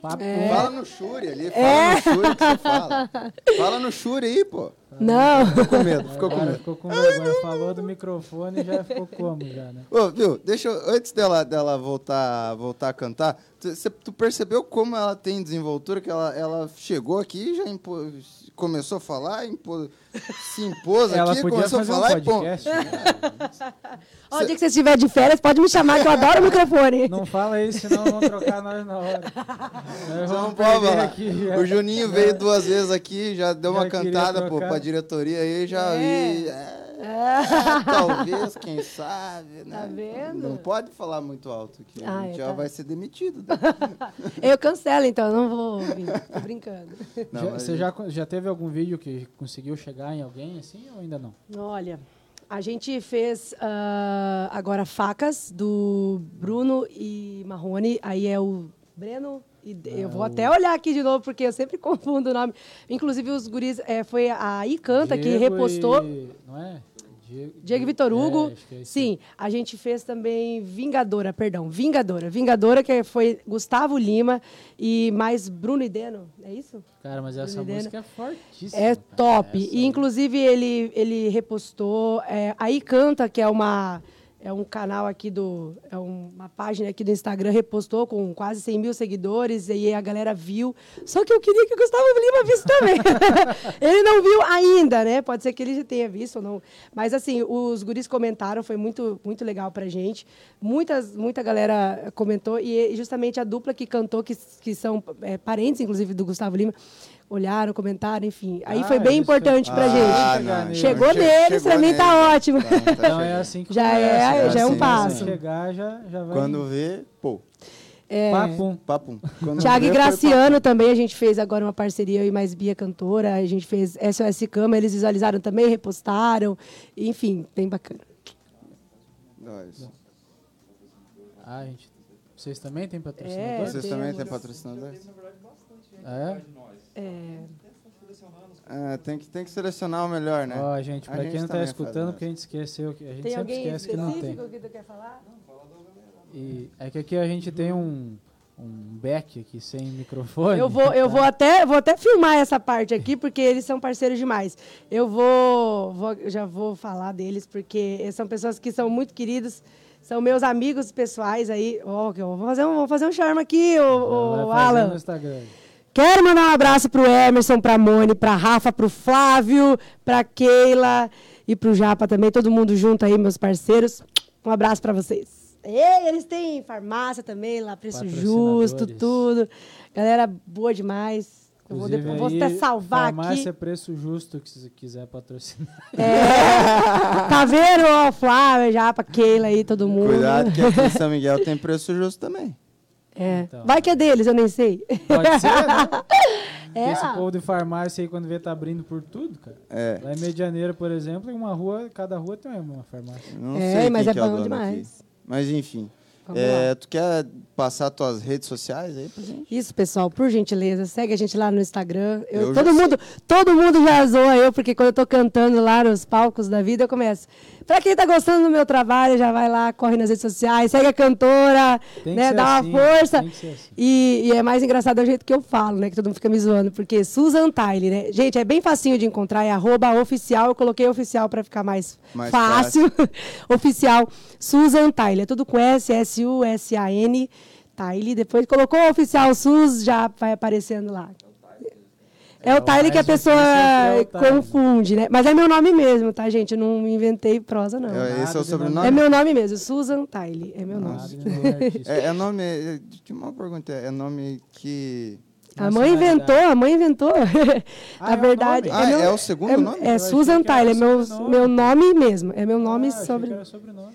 Papo
Fala no Shuri ali, fala
É.
no Shuri que você fala. Fala no Shuri aí, pô.
Não.
Ficou com medo, ficou com
Agora
medo.
ficou com vergonha. Falou do microfone e já ficou como já, né?
Ô, viu, deixa eu, antes dela, dela voltar, voltar a cantar, tu, cê- tu percebeu como ela tem desenvoltura, que ela, ela chegou aqui e já impo- começou a falar, impo- se impôs
Ela
aqui,
podia
começou a
fazer um
falar e pô.
podcast. né? <laughs>
Ó, o dia que você estiver de férias, pode me chamar que eu adoro o microfone. <laughs>
Não fala isso, senão vão trocar nós na hora. Nós
Não
vamos
pode falar.
aqui já.
O Juninho veio duas vezes aqui, já deu uma
Já queria
cantada pô, pra diretoria aí, já
É.
vi. é, talvez, quem sabe, né?
Tá vendo?
Não pode falar muito alto aqui, a
Ah,
gente
é,
já
tá.
vai ser demitido. né? <laughs>
Eu cancelo, então, eu não vou vir. Tô brincando.
Não,
Já-
mas-
você já, já teve algum vídeo que conseguiu chegar em alguém assim ou ainda não?
Olha, a gente fez ah, agora facas do Bruno e Marrone. Aí é o Breno. E eu vou até olhar aqui de novo, porque eu sempre <laughs> confundo o nome. Inclusive, os guris. é, foi a Icanta que repostou.
e- não é? Diego,
Diego Vitor Hugo.
É, que é
Sim, a gente fez também Vingadora, perdão, Vingadora. Vingadora, que foi Gustavo Lima e mais Bruno e Deno, é isso?
Cara, mas essa
Entendendo?
música é fortíssima.
É top.
Essa
E inclusive ele, ele repostou. É, aí canta, que é uma. É um canal aqui do. É uma página aqui do Instagram, repostou com quase 100 mil seguidores, e a galera viu. Só que eu queria que o Gustavo Lima visse também. <laughs> ele não viu ainda, né? Pode ser que ele já tenha visto ou não. Mas assim, os guris comentaram, foi muito, muito legal pra gente. Muitas, muita galera comentou, e justamente a dupla que cantou, que, que são é, parentes, inclusive, do Gustavo Lima, olharam, comentaram, enfim. Aí
Ah,
foi bem importante pra
Ah,
gente.
não.
Chegou
che-
neles, pra mim tá ótimo.
Tá, tá
Então é assim que
Já
começa,
é-
né?
já é um
Assim,
passo.
Se chegar, já, já vai.
Quando vê, pô,
É,
Papum.
papum. Quando
Thiago
vê,
e Graciano também, a gente fez agora uma parceria, eu e mais Bia Cantora, a gente fez SOS Cama, eles visualizaram também, repostaram, enfim, bem bacana.
papum. Nós.
Ah, gente. Vocês também têm
É,
patrocinador?
Vocês
temos.
também têm patrocinadores?
É?
É,
Ah, tem, que, tem que selecionar o melhor, né?
Ó, gente,
A
pra
gente
quem não tá escutando, porque a gente esqueceu, que a gente
tem
sempre esquece que não tem.
que tu quer falar?
E é que aqui a gente tem um, um back aqui sem microfone.
Eu vou, eu
tá?
vou <laughs> até, vou até filmar essa parte aqui, porque eles são parceiros demais. Eu vou, vou- já vou falar deles, porque são pessoas que são muito queridos, são meus amigos pessoais aí. Eu vou fazer um, vou fazer um charme aqui, o,
fazer
Alan.
no Instagram.
Quero mandar um abraço pro Emerson, pra Mone, pra Rafa, pro Flávio, pra Keila e pro Japa também, todo mundo junto aí, meus parceiros. Um abraço pra vocês. E eles têm farmácia também, lá, preço justo, tudo. Galera boa demais. Eu vou, depois, vou até salvar
farmácia
aqui.
preço justo, que se quiser patrocinar.
É, tá vendo, ó, o Flávio, Japa, Keila aí, todo mundo.
Cuidado que aqui em São Miguel tem preço justo também.
É.
Então.
Vai que é deles, eu nem sei.
Pode ser, né? <laughs> Porque
É,
esse povo de farmácia aí, quando vê, tá abrindo por tudo, cara.
É.
Lá em Medianeira, por exemplo, em uma rua, cada rua tem uma farmácia.
Não
É,
sei
mas é
é
bom demais.
aqui. Mas enfim. É, tu quer passar tuas redes sociais aí pra gente?
Isso, pessoal, por gentileza, segue a gente lá no Instagram. Eu-
Eu
todo, mundo, todo mundo já zoa eu, porque quando eu tô cantando lá nos palcos da vida, eu começo. Pra quem tá gostando do meu trabalho, já vai lá, corre nas redes sociais, segue a cantora, né, dá
assim,
uma força.
assim.
E, e é mais engraçado o jeito que eu falo, né? Que todo mundo fica me zoando, porque Susan Tile, né? Gente, é bem facinho de encontrar, é arroba oficial. Eu coloquei oficial pra ficar mais,
Mais
fácil. <laughs> oficial. Susan Tile, é tudo com S, S-U-S-A-N, Tile. Depois colocou oficial Sus, já vai aparecendo lá. É, o
o
Tile que a pessoa
é o
confunde, né? Mas é meu nome mesmo, tá, gente? Eu não inventei prosa, não.
É, esse é o sobrenome?
É meu nome mesmo, Susan Tile. É meu nome.
Artístico. <laughs>
É, é nome. é, Tinha uma pergunta, é nome que.
A mãe inventou, a mãe inventou. <laughs>
Ah,
Na
é o
verdade.
nome?
Ah,
meu-
é o segundo
é,
nome?
É Susan Tyler, meu,
sobrenome.
meu nome mesmo. É meu nome
Ah, achei
sobre.
que era sobrenome.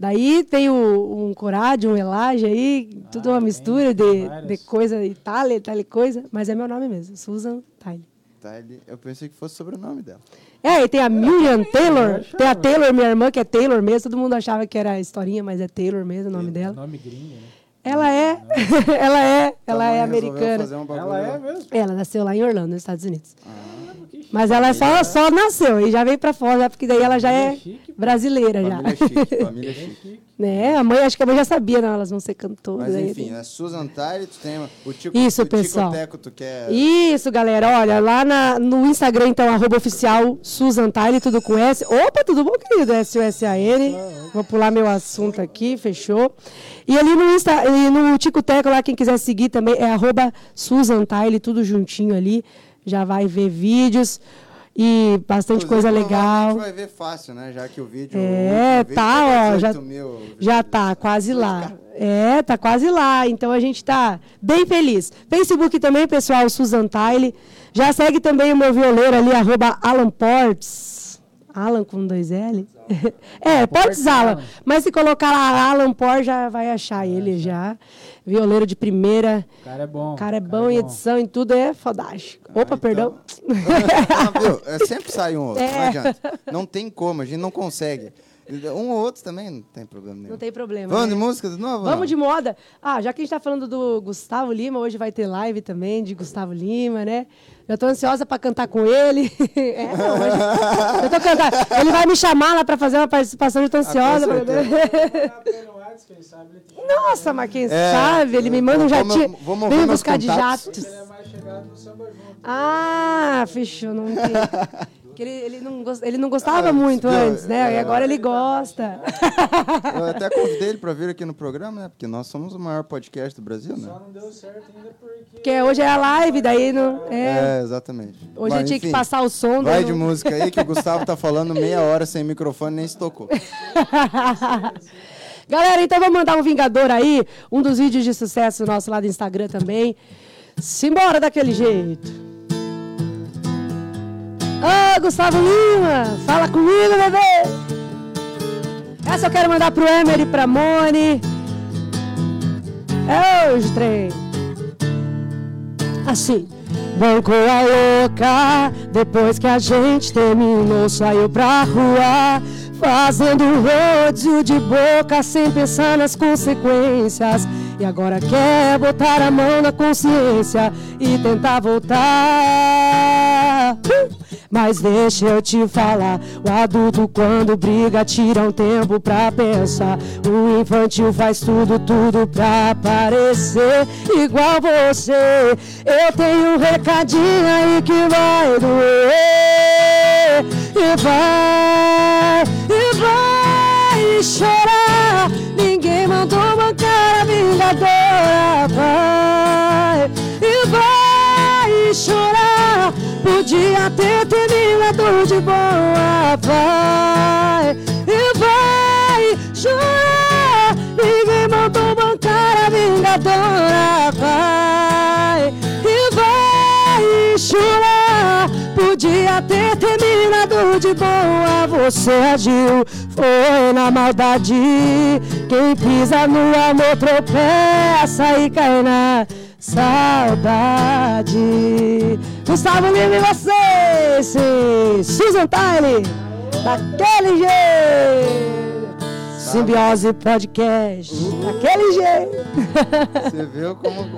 Daí tem o, um corade, um elage aí, tudo
Ah,
uma
tem
mistura de,
várias.
de coisa Itália, tal e coisa, mas é meu nome mesmo, Susan Tyler.
Tá, ele- eu pensei que fosse sobrenome dela.
É, e tem a Miriam Taylor,
achava.
tem a Taylor, minha irmã, que é Taylor mesmo, todo mundo achava que era historinha, mas é Taylor mesmo o nome dela.
Nome gringo, né?
Ela é, <laughs> ela é, ela é americana.
um.
Ela é mesmo?
Ela nasceu lá em Orlando, nos Estados Unidos.
Ah,
Mas ela só, só nasceu e já veio pra fora, porque daí ela já é
chique, pô.
brasileira já.
Família chique, <laughs> família chique.
Né? A mãe, acho que a mãe já sabia, não, elas vão ser cantoras.
Mas
aí.
enfim, é Susan Tyle, tu tem o Tico,
Isso,
o
pessoal.
Tico Teco, tu quer.
Isso, galera. Olha, lá na- no Instagram, então, arroba oficial Susan Tile, tudo com S. Opa, tudo bom, querido? S-U-S-A-N. Vou pular meu assunto aqui, fechou. E ali no Insta, e no Tico Teco, lá, quem quiser seguir também, é arroba Susan Tile, tudo juntinho ali. Já vai ver vídeos e bastante
Inclusive,
coisa legal.
vai ver fácil, né? Já que o vídeo.
É,
o último vídeo
tá, ó,
18
já-
mil
Já tá quase lá. É, tá quase lá. Então a gente tá bem feliz. Facebook também, pessoal, Susan Tile. Já segue também o meu violeiro ali, arroba Alan Portes. Alan com dois L? <laughs> é, Portes Alan. Mas se colocar lá Alan Portes, já vai achar ele já. Violeiro de primeira.
O cara é bom.
O cara é bom em edição, em tudo é fodástico. Opa,
então.
perdão.
Ah, viu? É, sempre sai um outro, <laughs> não
É.
adianta. Não tem como, a gente não consegue. Um ou outro também não tem problema nenhum.
Não tem problema.
Vamos
né?
de música de novo?
Vamos de moda. Ah, já que a gente tá falando do Gustavo Lima, hoje vai ter live também de Gustavo Lima, né? Eu tô ansiosa para cantar com ele. <laughs> é, não, hoje... Eu tô cantando. Ele vai me chamar lá para fazer uma participação, eu tô ansiosa.
com
pra- <laughs> Nossa, mas quem
É,
sabe? Ele me manda um jatinho.
vamos
Vem me buscar de jatos.
é mais chegado no samba junto.
Ah, fechou, não entendi. <laughs> Que ele, ele, não ele não gostava
Ah,
muito
não,
antes, né? E
é.
agora ele gosta.
Eu até convidei ele para vir aqui no programa, né? Porque nós somos o maior podcast do Brasil, né?
Só não deu certo ainda porque.
Porque hoje é a live, daí não. É.
É, exatamente.
Hoje
Mas,
eu tinha que
enfim,
passar o som.
Vai
daí
de
não-
música aí que o Gustavo tá falando meia hora sem microfone nem se tocou. <laughs>
Galera, então vamos mandar um Vingador aí. Um dos vídeos de sucesso nosso lá do Instagram também. Simbora daquele jeito. Ô, Gustavo Lima, fala comigo, bebê. Essa eu quero mandar pro Emery, pra Mone. É hoje, trem. Assim. Banco a louca, depois que a gente terminou, saiu pra rua, fazendo rodízio de boca, sem pensar nas consequências. E agora quer botar a mão na consciência e tentar voltar. Uh! Mas deixa eu te falar, o adulto quando briga tira um tempo pra pensar. O infantil faz tudo, tudo pra parecer igual você. Eu tenho um recadinho aí que vai doer. E vai, e vai chorar. Ninguém mandou bancar a vingadora. Vai, e vai chorar. Podia terminado de boa. Vai, e vai chorar. Ninguém mandou bancar a vingadora. Vai, e vai chorar. Podia ter terminado de boa. Você agiu, foi na maldade. Quem pisa no amor tropeça e cai na saudade. Gustavo Lima e vocês. Susan Tile, daquele jeito. Simbiose Podcast. Daquele jeito.
Você viu como. <laughs>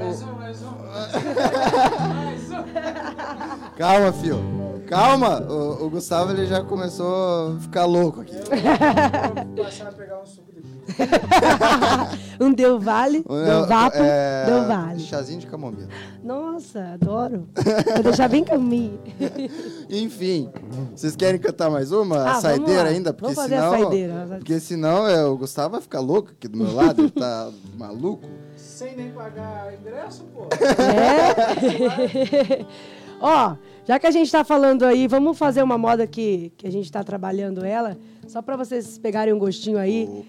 Calma, fio. Calma. O, o Gustavo ele já começou a ficar louco aqui. <laughs>
passar a pegar um suco <laughs>
Um Deu Vale, Deu Vapo,
É,
Deu Vale.
Chazinho de camomila.
Nossa, adoro. Vou deixar bem caminho. <laughs>
Enfim, vocês querem cantar mais uma?
Ah,
saideira ainda? Porque
Vamos fazer a
senão,
saideira.
Porque senão é, o Gustavo vai ficar louco aqui do meu lado, ele tá <laughs> maluco.
Sem nem pagar ingresso, pô.
É. Ó, já que a gente tá falando aí, vamos fazer uma moda que, que a gente tá trabalhando ela, só para vocês pegarem um gostinho aí.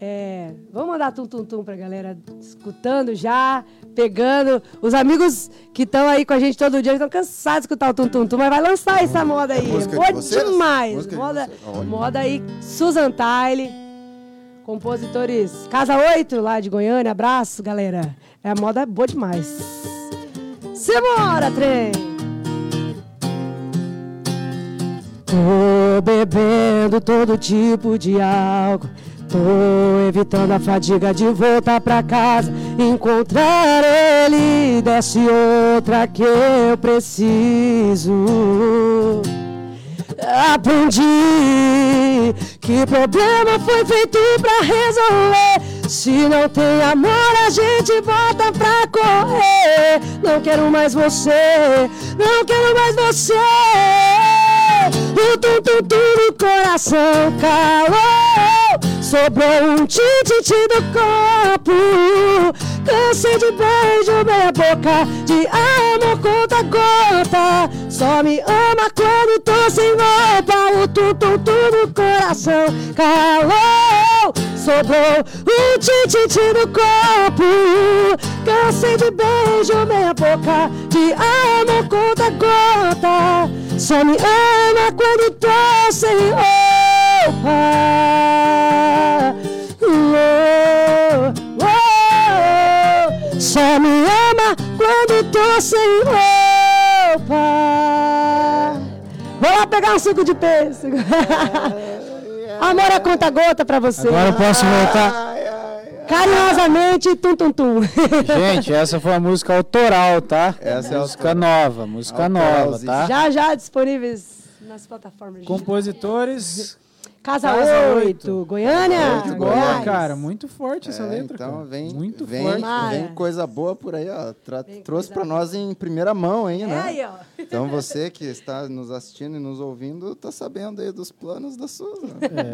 É, vamos mandar tum-tum-tum pra galera escutando já, pegando. Os amigos que estão aí com a gente todo dia estão cansados de escutar o tum-tum-tum, mas vai lançar essa moda aí.
de
Boa
vocês?
demais.
Música de
Moda, moda aí, Susan Tile, compositores Casa 8, lá de Goiânia. Abraço, galera. É a moda boa demais. Simbora, trem! Tô bebendo todo tipo de álcool. Tô evitando a fadiga de voltar pra casa. Encontrar ele, desce outra que eu preciso. Aprendi que problema foi feito pra resolver. Se não tem amor, a gente bota pra correr. Não quero mais você, não quero mais você. O tum tum tum do coração calou. Sobrou um tititi do corpo. Cansei de beijo, meia boca de amor conta gota. Só me ama quando tô sem roupa. O tum do coração calou. Sobrou um tititi do corpo. Cansei de beijo, meia boca de amor conta gota. Só me ama quando tô sem roupa. Oh, oh, oh. Só me ama quando tô sem roupa. Vou lá pegar um suco de pêssego. <laughs> Amor a conta gota pra você.
Agora eu posso voltar.
Carinhosamente, tum tum tum. <laughs>
Gente, essa foi a música autoral, tá?
Essa é
música nova, música nova, tá?
Já já disponíveis nas plataformas.
Compositores.
Casa,
Casa
8,
Oito.
Goiânia.
Oito,
Boa,
Goiás.
cara, muito forte essa
É,
letra,
então
cara.
vem,
muito
vem,
forte.
Mara.
vem coisa boa por aí, ó. Tra-
Vem
trouxe pra nós em primeira mão aí,
É
né?
aí, ó.
Então você que está nos assistindo e nos ouvindo, tá sabendo aí dos planos da Susan.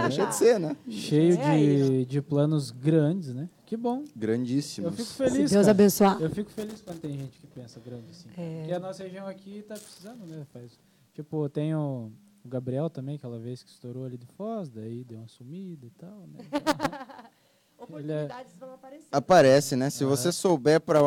Deixa de ser, né?
Cheio
É aí,
de, de planos grandes, né? Que bom. Eu
Grandíssimos.
fico
Se
feliz,
Deus
cara.
abençoar.
Eu fico feliz quando tem gente que pensa grande assim.
É.
Porque a nossa região aqui tá precisando, né? Faz, tipo, tem o, o Gabriel também, aquela vez que estourou ali de Foz, daí deu uma sumida e tal, né? <laughs>
Oportunidades vão aparecer.
Aparece, né? Se você souber para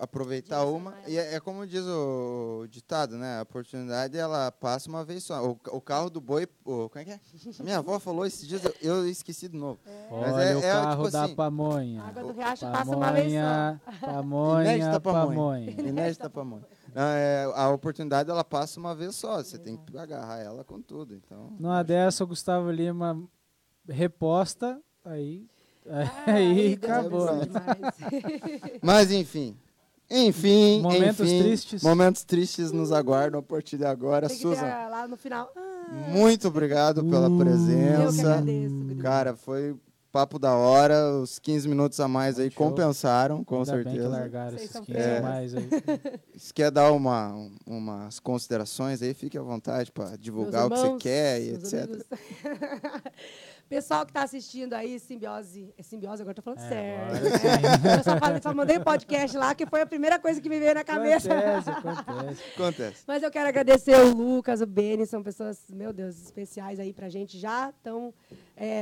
aproveitar uma. E é, é como diz o ditado, né? A oportunidade ela passa uma vez só. O, o carro do boi. O, como é que é? Minha avó falou esses dias, eu, eu esqueci de novo. Mas
Olha
é-
o
é,
carro
tipo
da
assim,
pamonha.
A água do riacho passa uma vez só.
Pamonha, pamonha,
Inédita pamonha.
pamonha.
Inédita pamonha. É, a oportunidade ela passa uma vez só. Você tem que agarrar ela com tudo. Então.
Numa dessa, o Gustavo Lima reposta, aí, <laughs> aí acabou. <laughs>
Mas enfim. Enfim,
Momentos
enfim,
tristes.
Momentos tristes nos aguardam a partir de agora.
Tem
Susan,
lá no final. Ah,
muito obrigado pela
Uh.
eu que
presença.
agradeço.
Cara, foi papo da hora. Os 15 minutos a mais aí
Show.
compensaram, com
Ainda bem que
certeza.
largaram
Vocês
esses
são
15
É.
a mais aí. <laughs>
Se quer dar uma, umas considerações aí, fique à vontade para divulgar o que você quer e etc. <laughs>
Pessoal que está assistindo aí, Simbiose. É Simbiose, agora tô falando
É, agora
né? <laughs> Eu só, falei, só mandei podcast lá, que foi a primeira coisa que me veio na cabeça.
Acontece, <laughs> acontece.
Acontece.
Mas eu quero agradecer o Lucas, o Beni, são pessoas, meu Deus, especiais aí pra gente. Já estão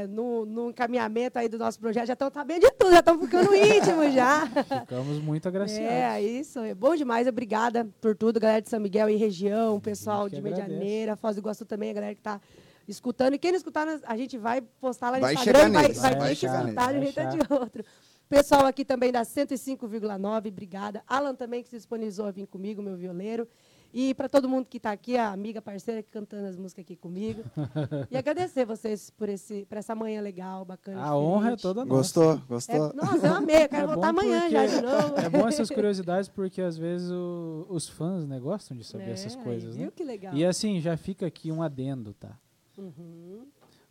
no, no encaminhamento aí do nosso projeto, já estão sabendo de tudo, já estão ficando íntimos <laughs> já.
Ficamos muito agraciados.
É, isso, é bom demais. Obrigada por tudo, galera de São Miguel e região, pessoal de. Medianeira, Foz do Iguaçu também, a galera que está escutando. E quem não escutar, a gente vai postar lá no
Vai
Instagram,
chegar
vai, vai
vai
ter que
chegar
escutar de um jeito de outro. Pessoal aqui também da 105,9, obrigada. Alan também que se disponibilizou a vir comigo, meu violeiro. E para todo mundo que está aqui, a amiga parceira que cantando as músicas aqui comigo. <laughs> e agradecer vocês por, esse, por essa manhã legal, bacana.
A honra é toda nossa.
Gostou?
É,
Gostou?
nossa, eu amei. Eu quero
É
voltar
bom
amanhã
porque-
já de novo.
É bom essas <laughs> curiosidades porque às vezes o- os fãs né, gostam de saber
É,
essas
aí,
coisas, né?
Viu que legal?
E assim, já fica aqui um adendo, tá?
Uhum.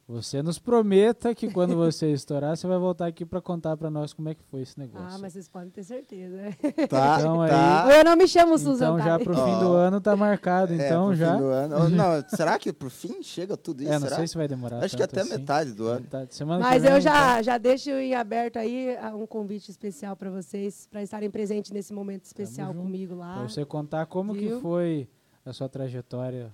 Você nos prometa que quando você <laughs> estourar, você vai voltar aqui pra contar pra nós como é que foi esse negócio.
Ah, mas vocês podem ter certeza. <laughs>
Tá,
Então aí-
tá.
Ou eu não me chamo Suzana.
Então já
tá?
pro fim do ano tá marcado,
É,
então
pro
já.
fim do ano. Oh, Não, será que pro fim chega tudo isso?
É, não
será?
sei se vai demorar.
Acho que até
assim.
metade do ano.
Metade. Semana que
Mas
vem,
eu já,
então,
já deixo em aberto aí ah, um convite especial para vocês, para estarem presentes nesse momento especial comigo lá.
Pra você contar como que
Viu?
foi a sua trajetória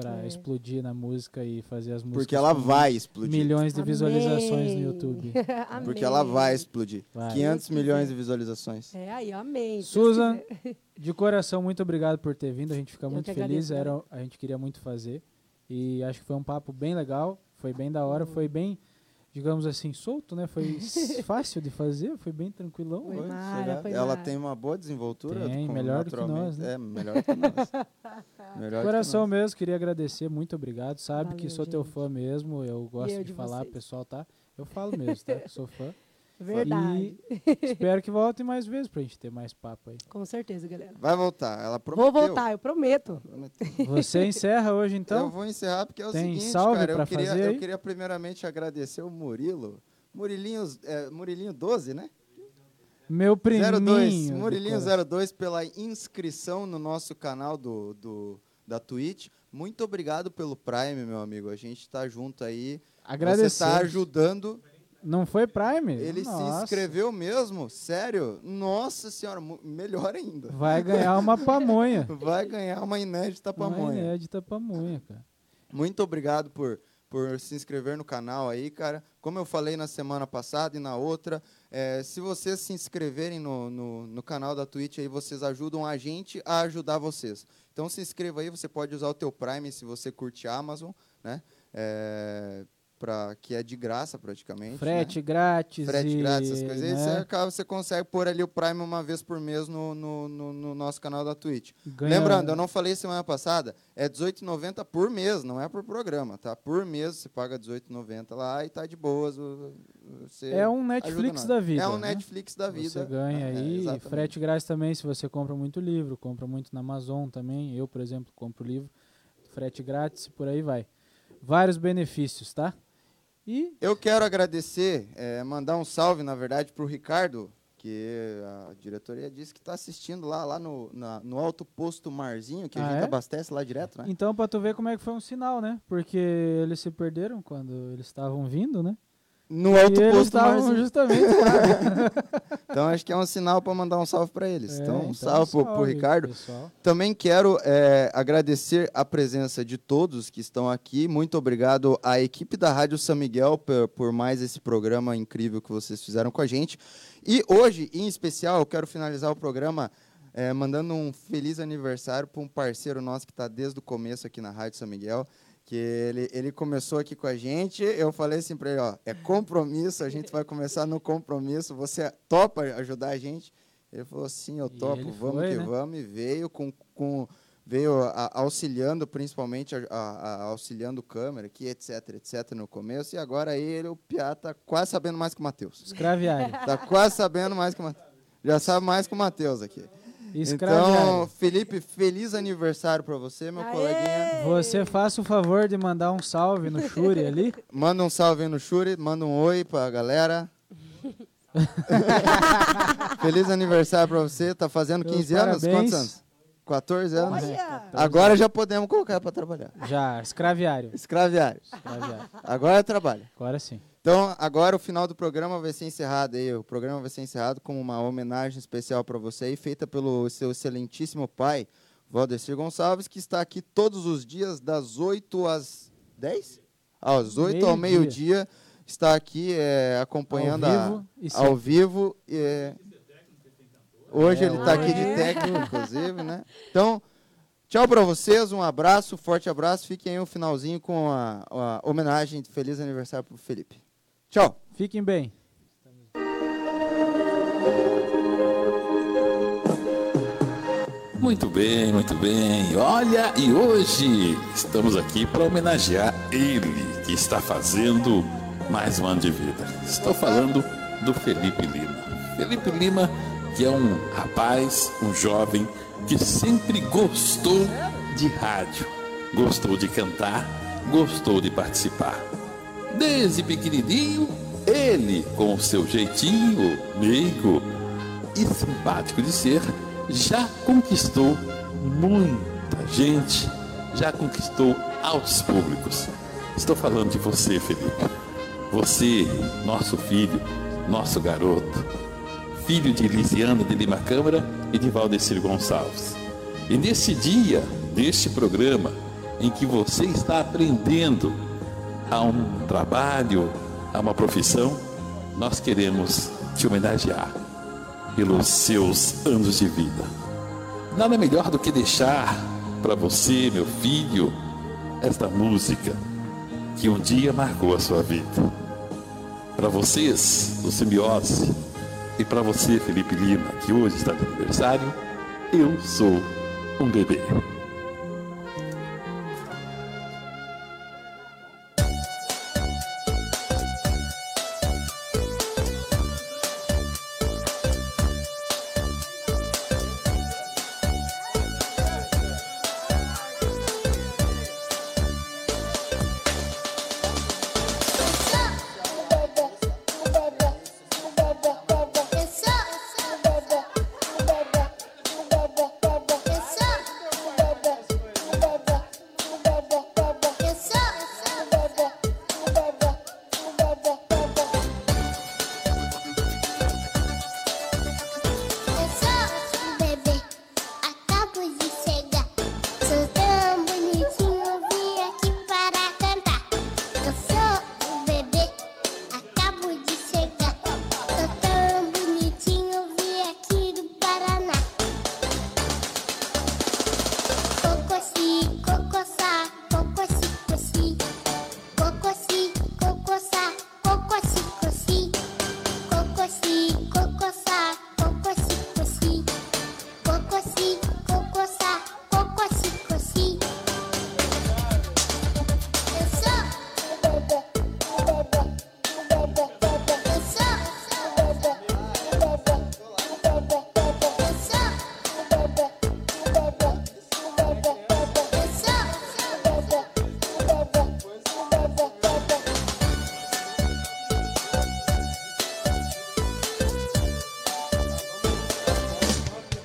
pra
É.
explodir na música e fazer as músicas.
Porque ela vai explodir.
Milhões de
Amém.
visualizações no YouTube. <laughs>
Amém.
Porque ela vai explodir.
Vai.
500
Deus
milhões de visualizações.
É, aí, amém.
Susan, <laughs> de coração, muito obrigado por ter vindo. A gente fica
Eu
muito feliz.
agradeço,
Era, a gente queria muito fazer. E acho que foi um papo bem legal. Foi bem da hora. Foi bem, digamos assim, solto, né? Foi <laughs> fácil de fazer. Foi bem tranquilão.
Foi
Oi,
mara, foi
ela
mara.
tem uma boa desenvoltura.
Tem,
como
melhor do que nós, né?
É, melhor que nós. <laughs> melhor do que
Coração
nós.
mesmo, queria agradecer, muito obrigado. Sabe que
Valeu,
sou teu
gente.
fã mesmo, eu gosto
eu
de,
de
falar,
vocês.
pessoal, tá? Eu falo mesmo, tá? Que sou fã. <laughs>
Verdade.
E <laughs> espero que voltem mais vezes pra gente ter mais papo aí.
Com certeza, galera.
Vai voltar, ela prometeu.
Vou voltar, eu prometo.
Você <laughs> encerra hoje
eu
então?
vou encerrar porque é o
tem
seguinte,
salve
cara,
pra
eu queria,
fazer
eu
aí?
queria primeiramente agradecer o Murilo. Murilinho, é, Murilinho 12, né?
Meu priminho.
02,
do
Murilinho
coração.
02 pela inscrição no nosso canal do, do da Twitch. Muito obrigado pelo Prime, meu amigo. A gente tá junto aí.
Agradecer.
Você tá ajudando.
Não foi Prime?
Ele
Nossa.
se inscreveu mesmo? Sério? Nossa senhora, melhor ainda.
Vai ganhar uma pamonha. <laughs>
Vai ganhar uma inédita
Uma
pamonha.
inédita pamonha, cara.
Muito obrigado por, por se inscrever no canal aí, cara. Como eu falei na semana passada e na outra, é, se vocês se inscreverem no, no, no canal da Twitch aí, vocês ajudam a gente a ajudar vocês. Então se inscreva aí, você pode usar o teu Prime se você curte Amazon, né? É, pra, que é de graça praticamente.
Frete
né?
grátis.
Frete
e,
grátis, essas coisas. aí,
né,
você, acaba, você consegue pôr ali o Prime uma vez por mês no, no, no, no nosso canal da Twitch.
ganha-
Lembrando, eu não falei semana passada, é R$18,90 por mês, não é por programa, tá? Por mês você paga R$18,90 lá e tá de boas.
É um Netflix da vida.
É um
né?
Netflix da vida.
Você ganha
É,
aí.
exatamente.
frete grátis também, se você compra muito livro, compra muito na Amazon também. Eu, por exemplo, compro livro. Frete grátis e por aí vai. Vários benefícios, tá? E
Eu quero agradecer, é, mandar um salve, na verdade, para o Ricardo, que a diretoria disse que está assistindo lá, lá no, na- no alto posto Marzinho, que a
Ah,
gente
é?
abastece lá direto, né?
então, pra tu ver como é que foi um sinal, né? Porque eles se perderam quando eles estavam vindo, né?
No alto
eles
posto
estavam
Marzinho.
justamente lá. <laughs>
Então acho que é um sinal para mandar um salve para eles.
É,
então, um salve, pro, pro
salve,
Ricardo.
pessoal.
Também quero é, agradecer a presença de todos que estão aqui. Muito obrigado à equipe da Rádio São Miguel por, por mais esse programa incrível que vocês fizeram com a gente. E hoje, em especial, eu quero finalizar o programa é, mandando um feliz aniversário para um parceiro nosso que está desde o começo aqui na Rádio São Miguel. Que ele, ele começou aqui com a gente, eu falei assim para ele, ó, é compromisso, a gente vai começar no compromisso, você topa ajudar a gente? Ele falou, sim, eu topo, vamos
foi,
que
né?
vamos, e veio com, com veio a- auxiliando, principalmente a- a- auxiliando câmera aqui, etc, etc, no começo, e agora aí ele, o Piá, tá quase sabendo mais que o Matheus.
Escraviário.
Tá quase sabendo mais que o Matheus. Já sabe mais que o Matheus aqui. Então,
Escraviário.
Felipe, feliz aniversário para você, meu
Aê!
coleguinha.
Você faça o favor de mandar um salve no Shuri ali. <laughs>
Manda um salve no Shuri, manda um oi pra galera. <laughs> Feliz aniversário pra você, tá fazendo
Meus
15 anos?
parabéns.
Quantos anos? 14 anos?
Olha!
Agora já podemos colocar para trabalhar.
Já, escraviário.
Escraviários.
escraviário.
Agora trabalha.
Agora sim.
Então, agora o final do programa vai ser encerrado aí. O programa vai ser encerrado com uma homenagem especial para você aí, feita pelo seu excelentíssimo pai, Valdecir Gonçalves, que está aqui todos os dias, das 8 às 10? Às 8 ao
Meio-dia.
Está aqui é, acompanhando
Ao
a-
vivo e
ao vivo. é, hoje
É,
ele está aqui de técnico, inclusive, né? Então, tchau para vocês, um abraço, forte abraço. Fiquem aí um finalzinho com a, a homenagem de feliz aniversário para o Felipe. Tchau.
Fiquem bem.
Muito bem, muito bem. Olha, e hoje estamos aqui para homenagear ele que está fazendo mais um ano de vida. Estou falando do Felipe Lima. Felipe Lima, que é um rapaz, um jovem que sempre gostou de rádio, gostou de cantar, gostou de participar. Desde pequenininho, ele, com seu jeitinho meigo e simpático de ser, já conquistou muita gente, já conquistou altos públicos. Estou falando de você, Felipe. Você, nosso filho, nosso garoto, filho de Elisiana de Lima Câmara e de Valdecir Gonçalves. E nesse dia, neste programa, em que você está aprendendo a um trabalho, a uma profissão, nós queremos te homenagear pelos seus anos de vida. Nada melhor do que deixar para você, meu filho, esta música que um dia marcou a sua vida. Para vocês, do Simbiose, e para você, Felipe Lima, que hoje está de aniversário, eu sou um bebê.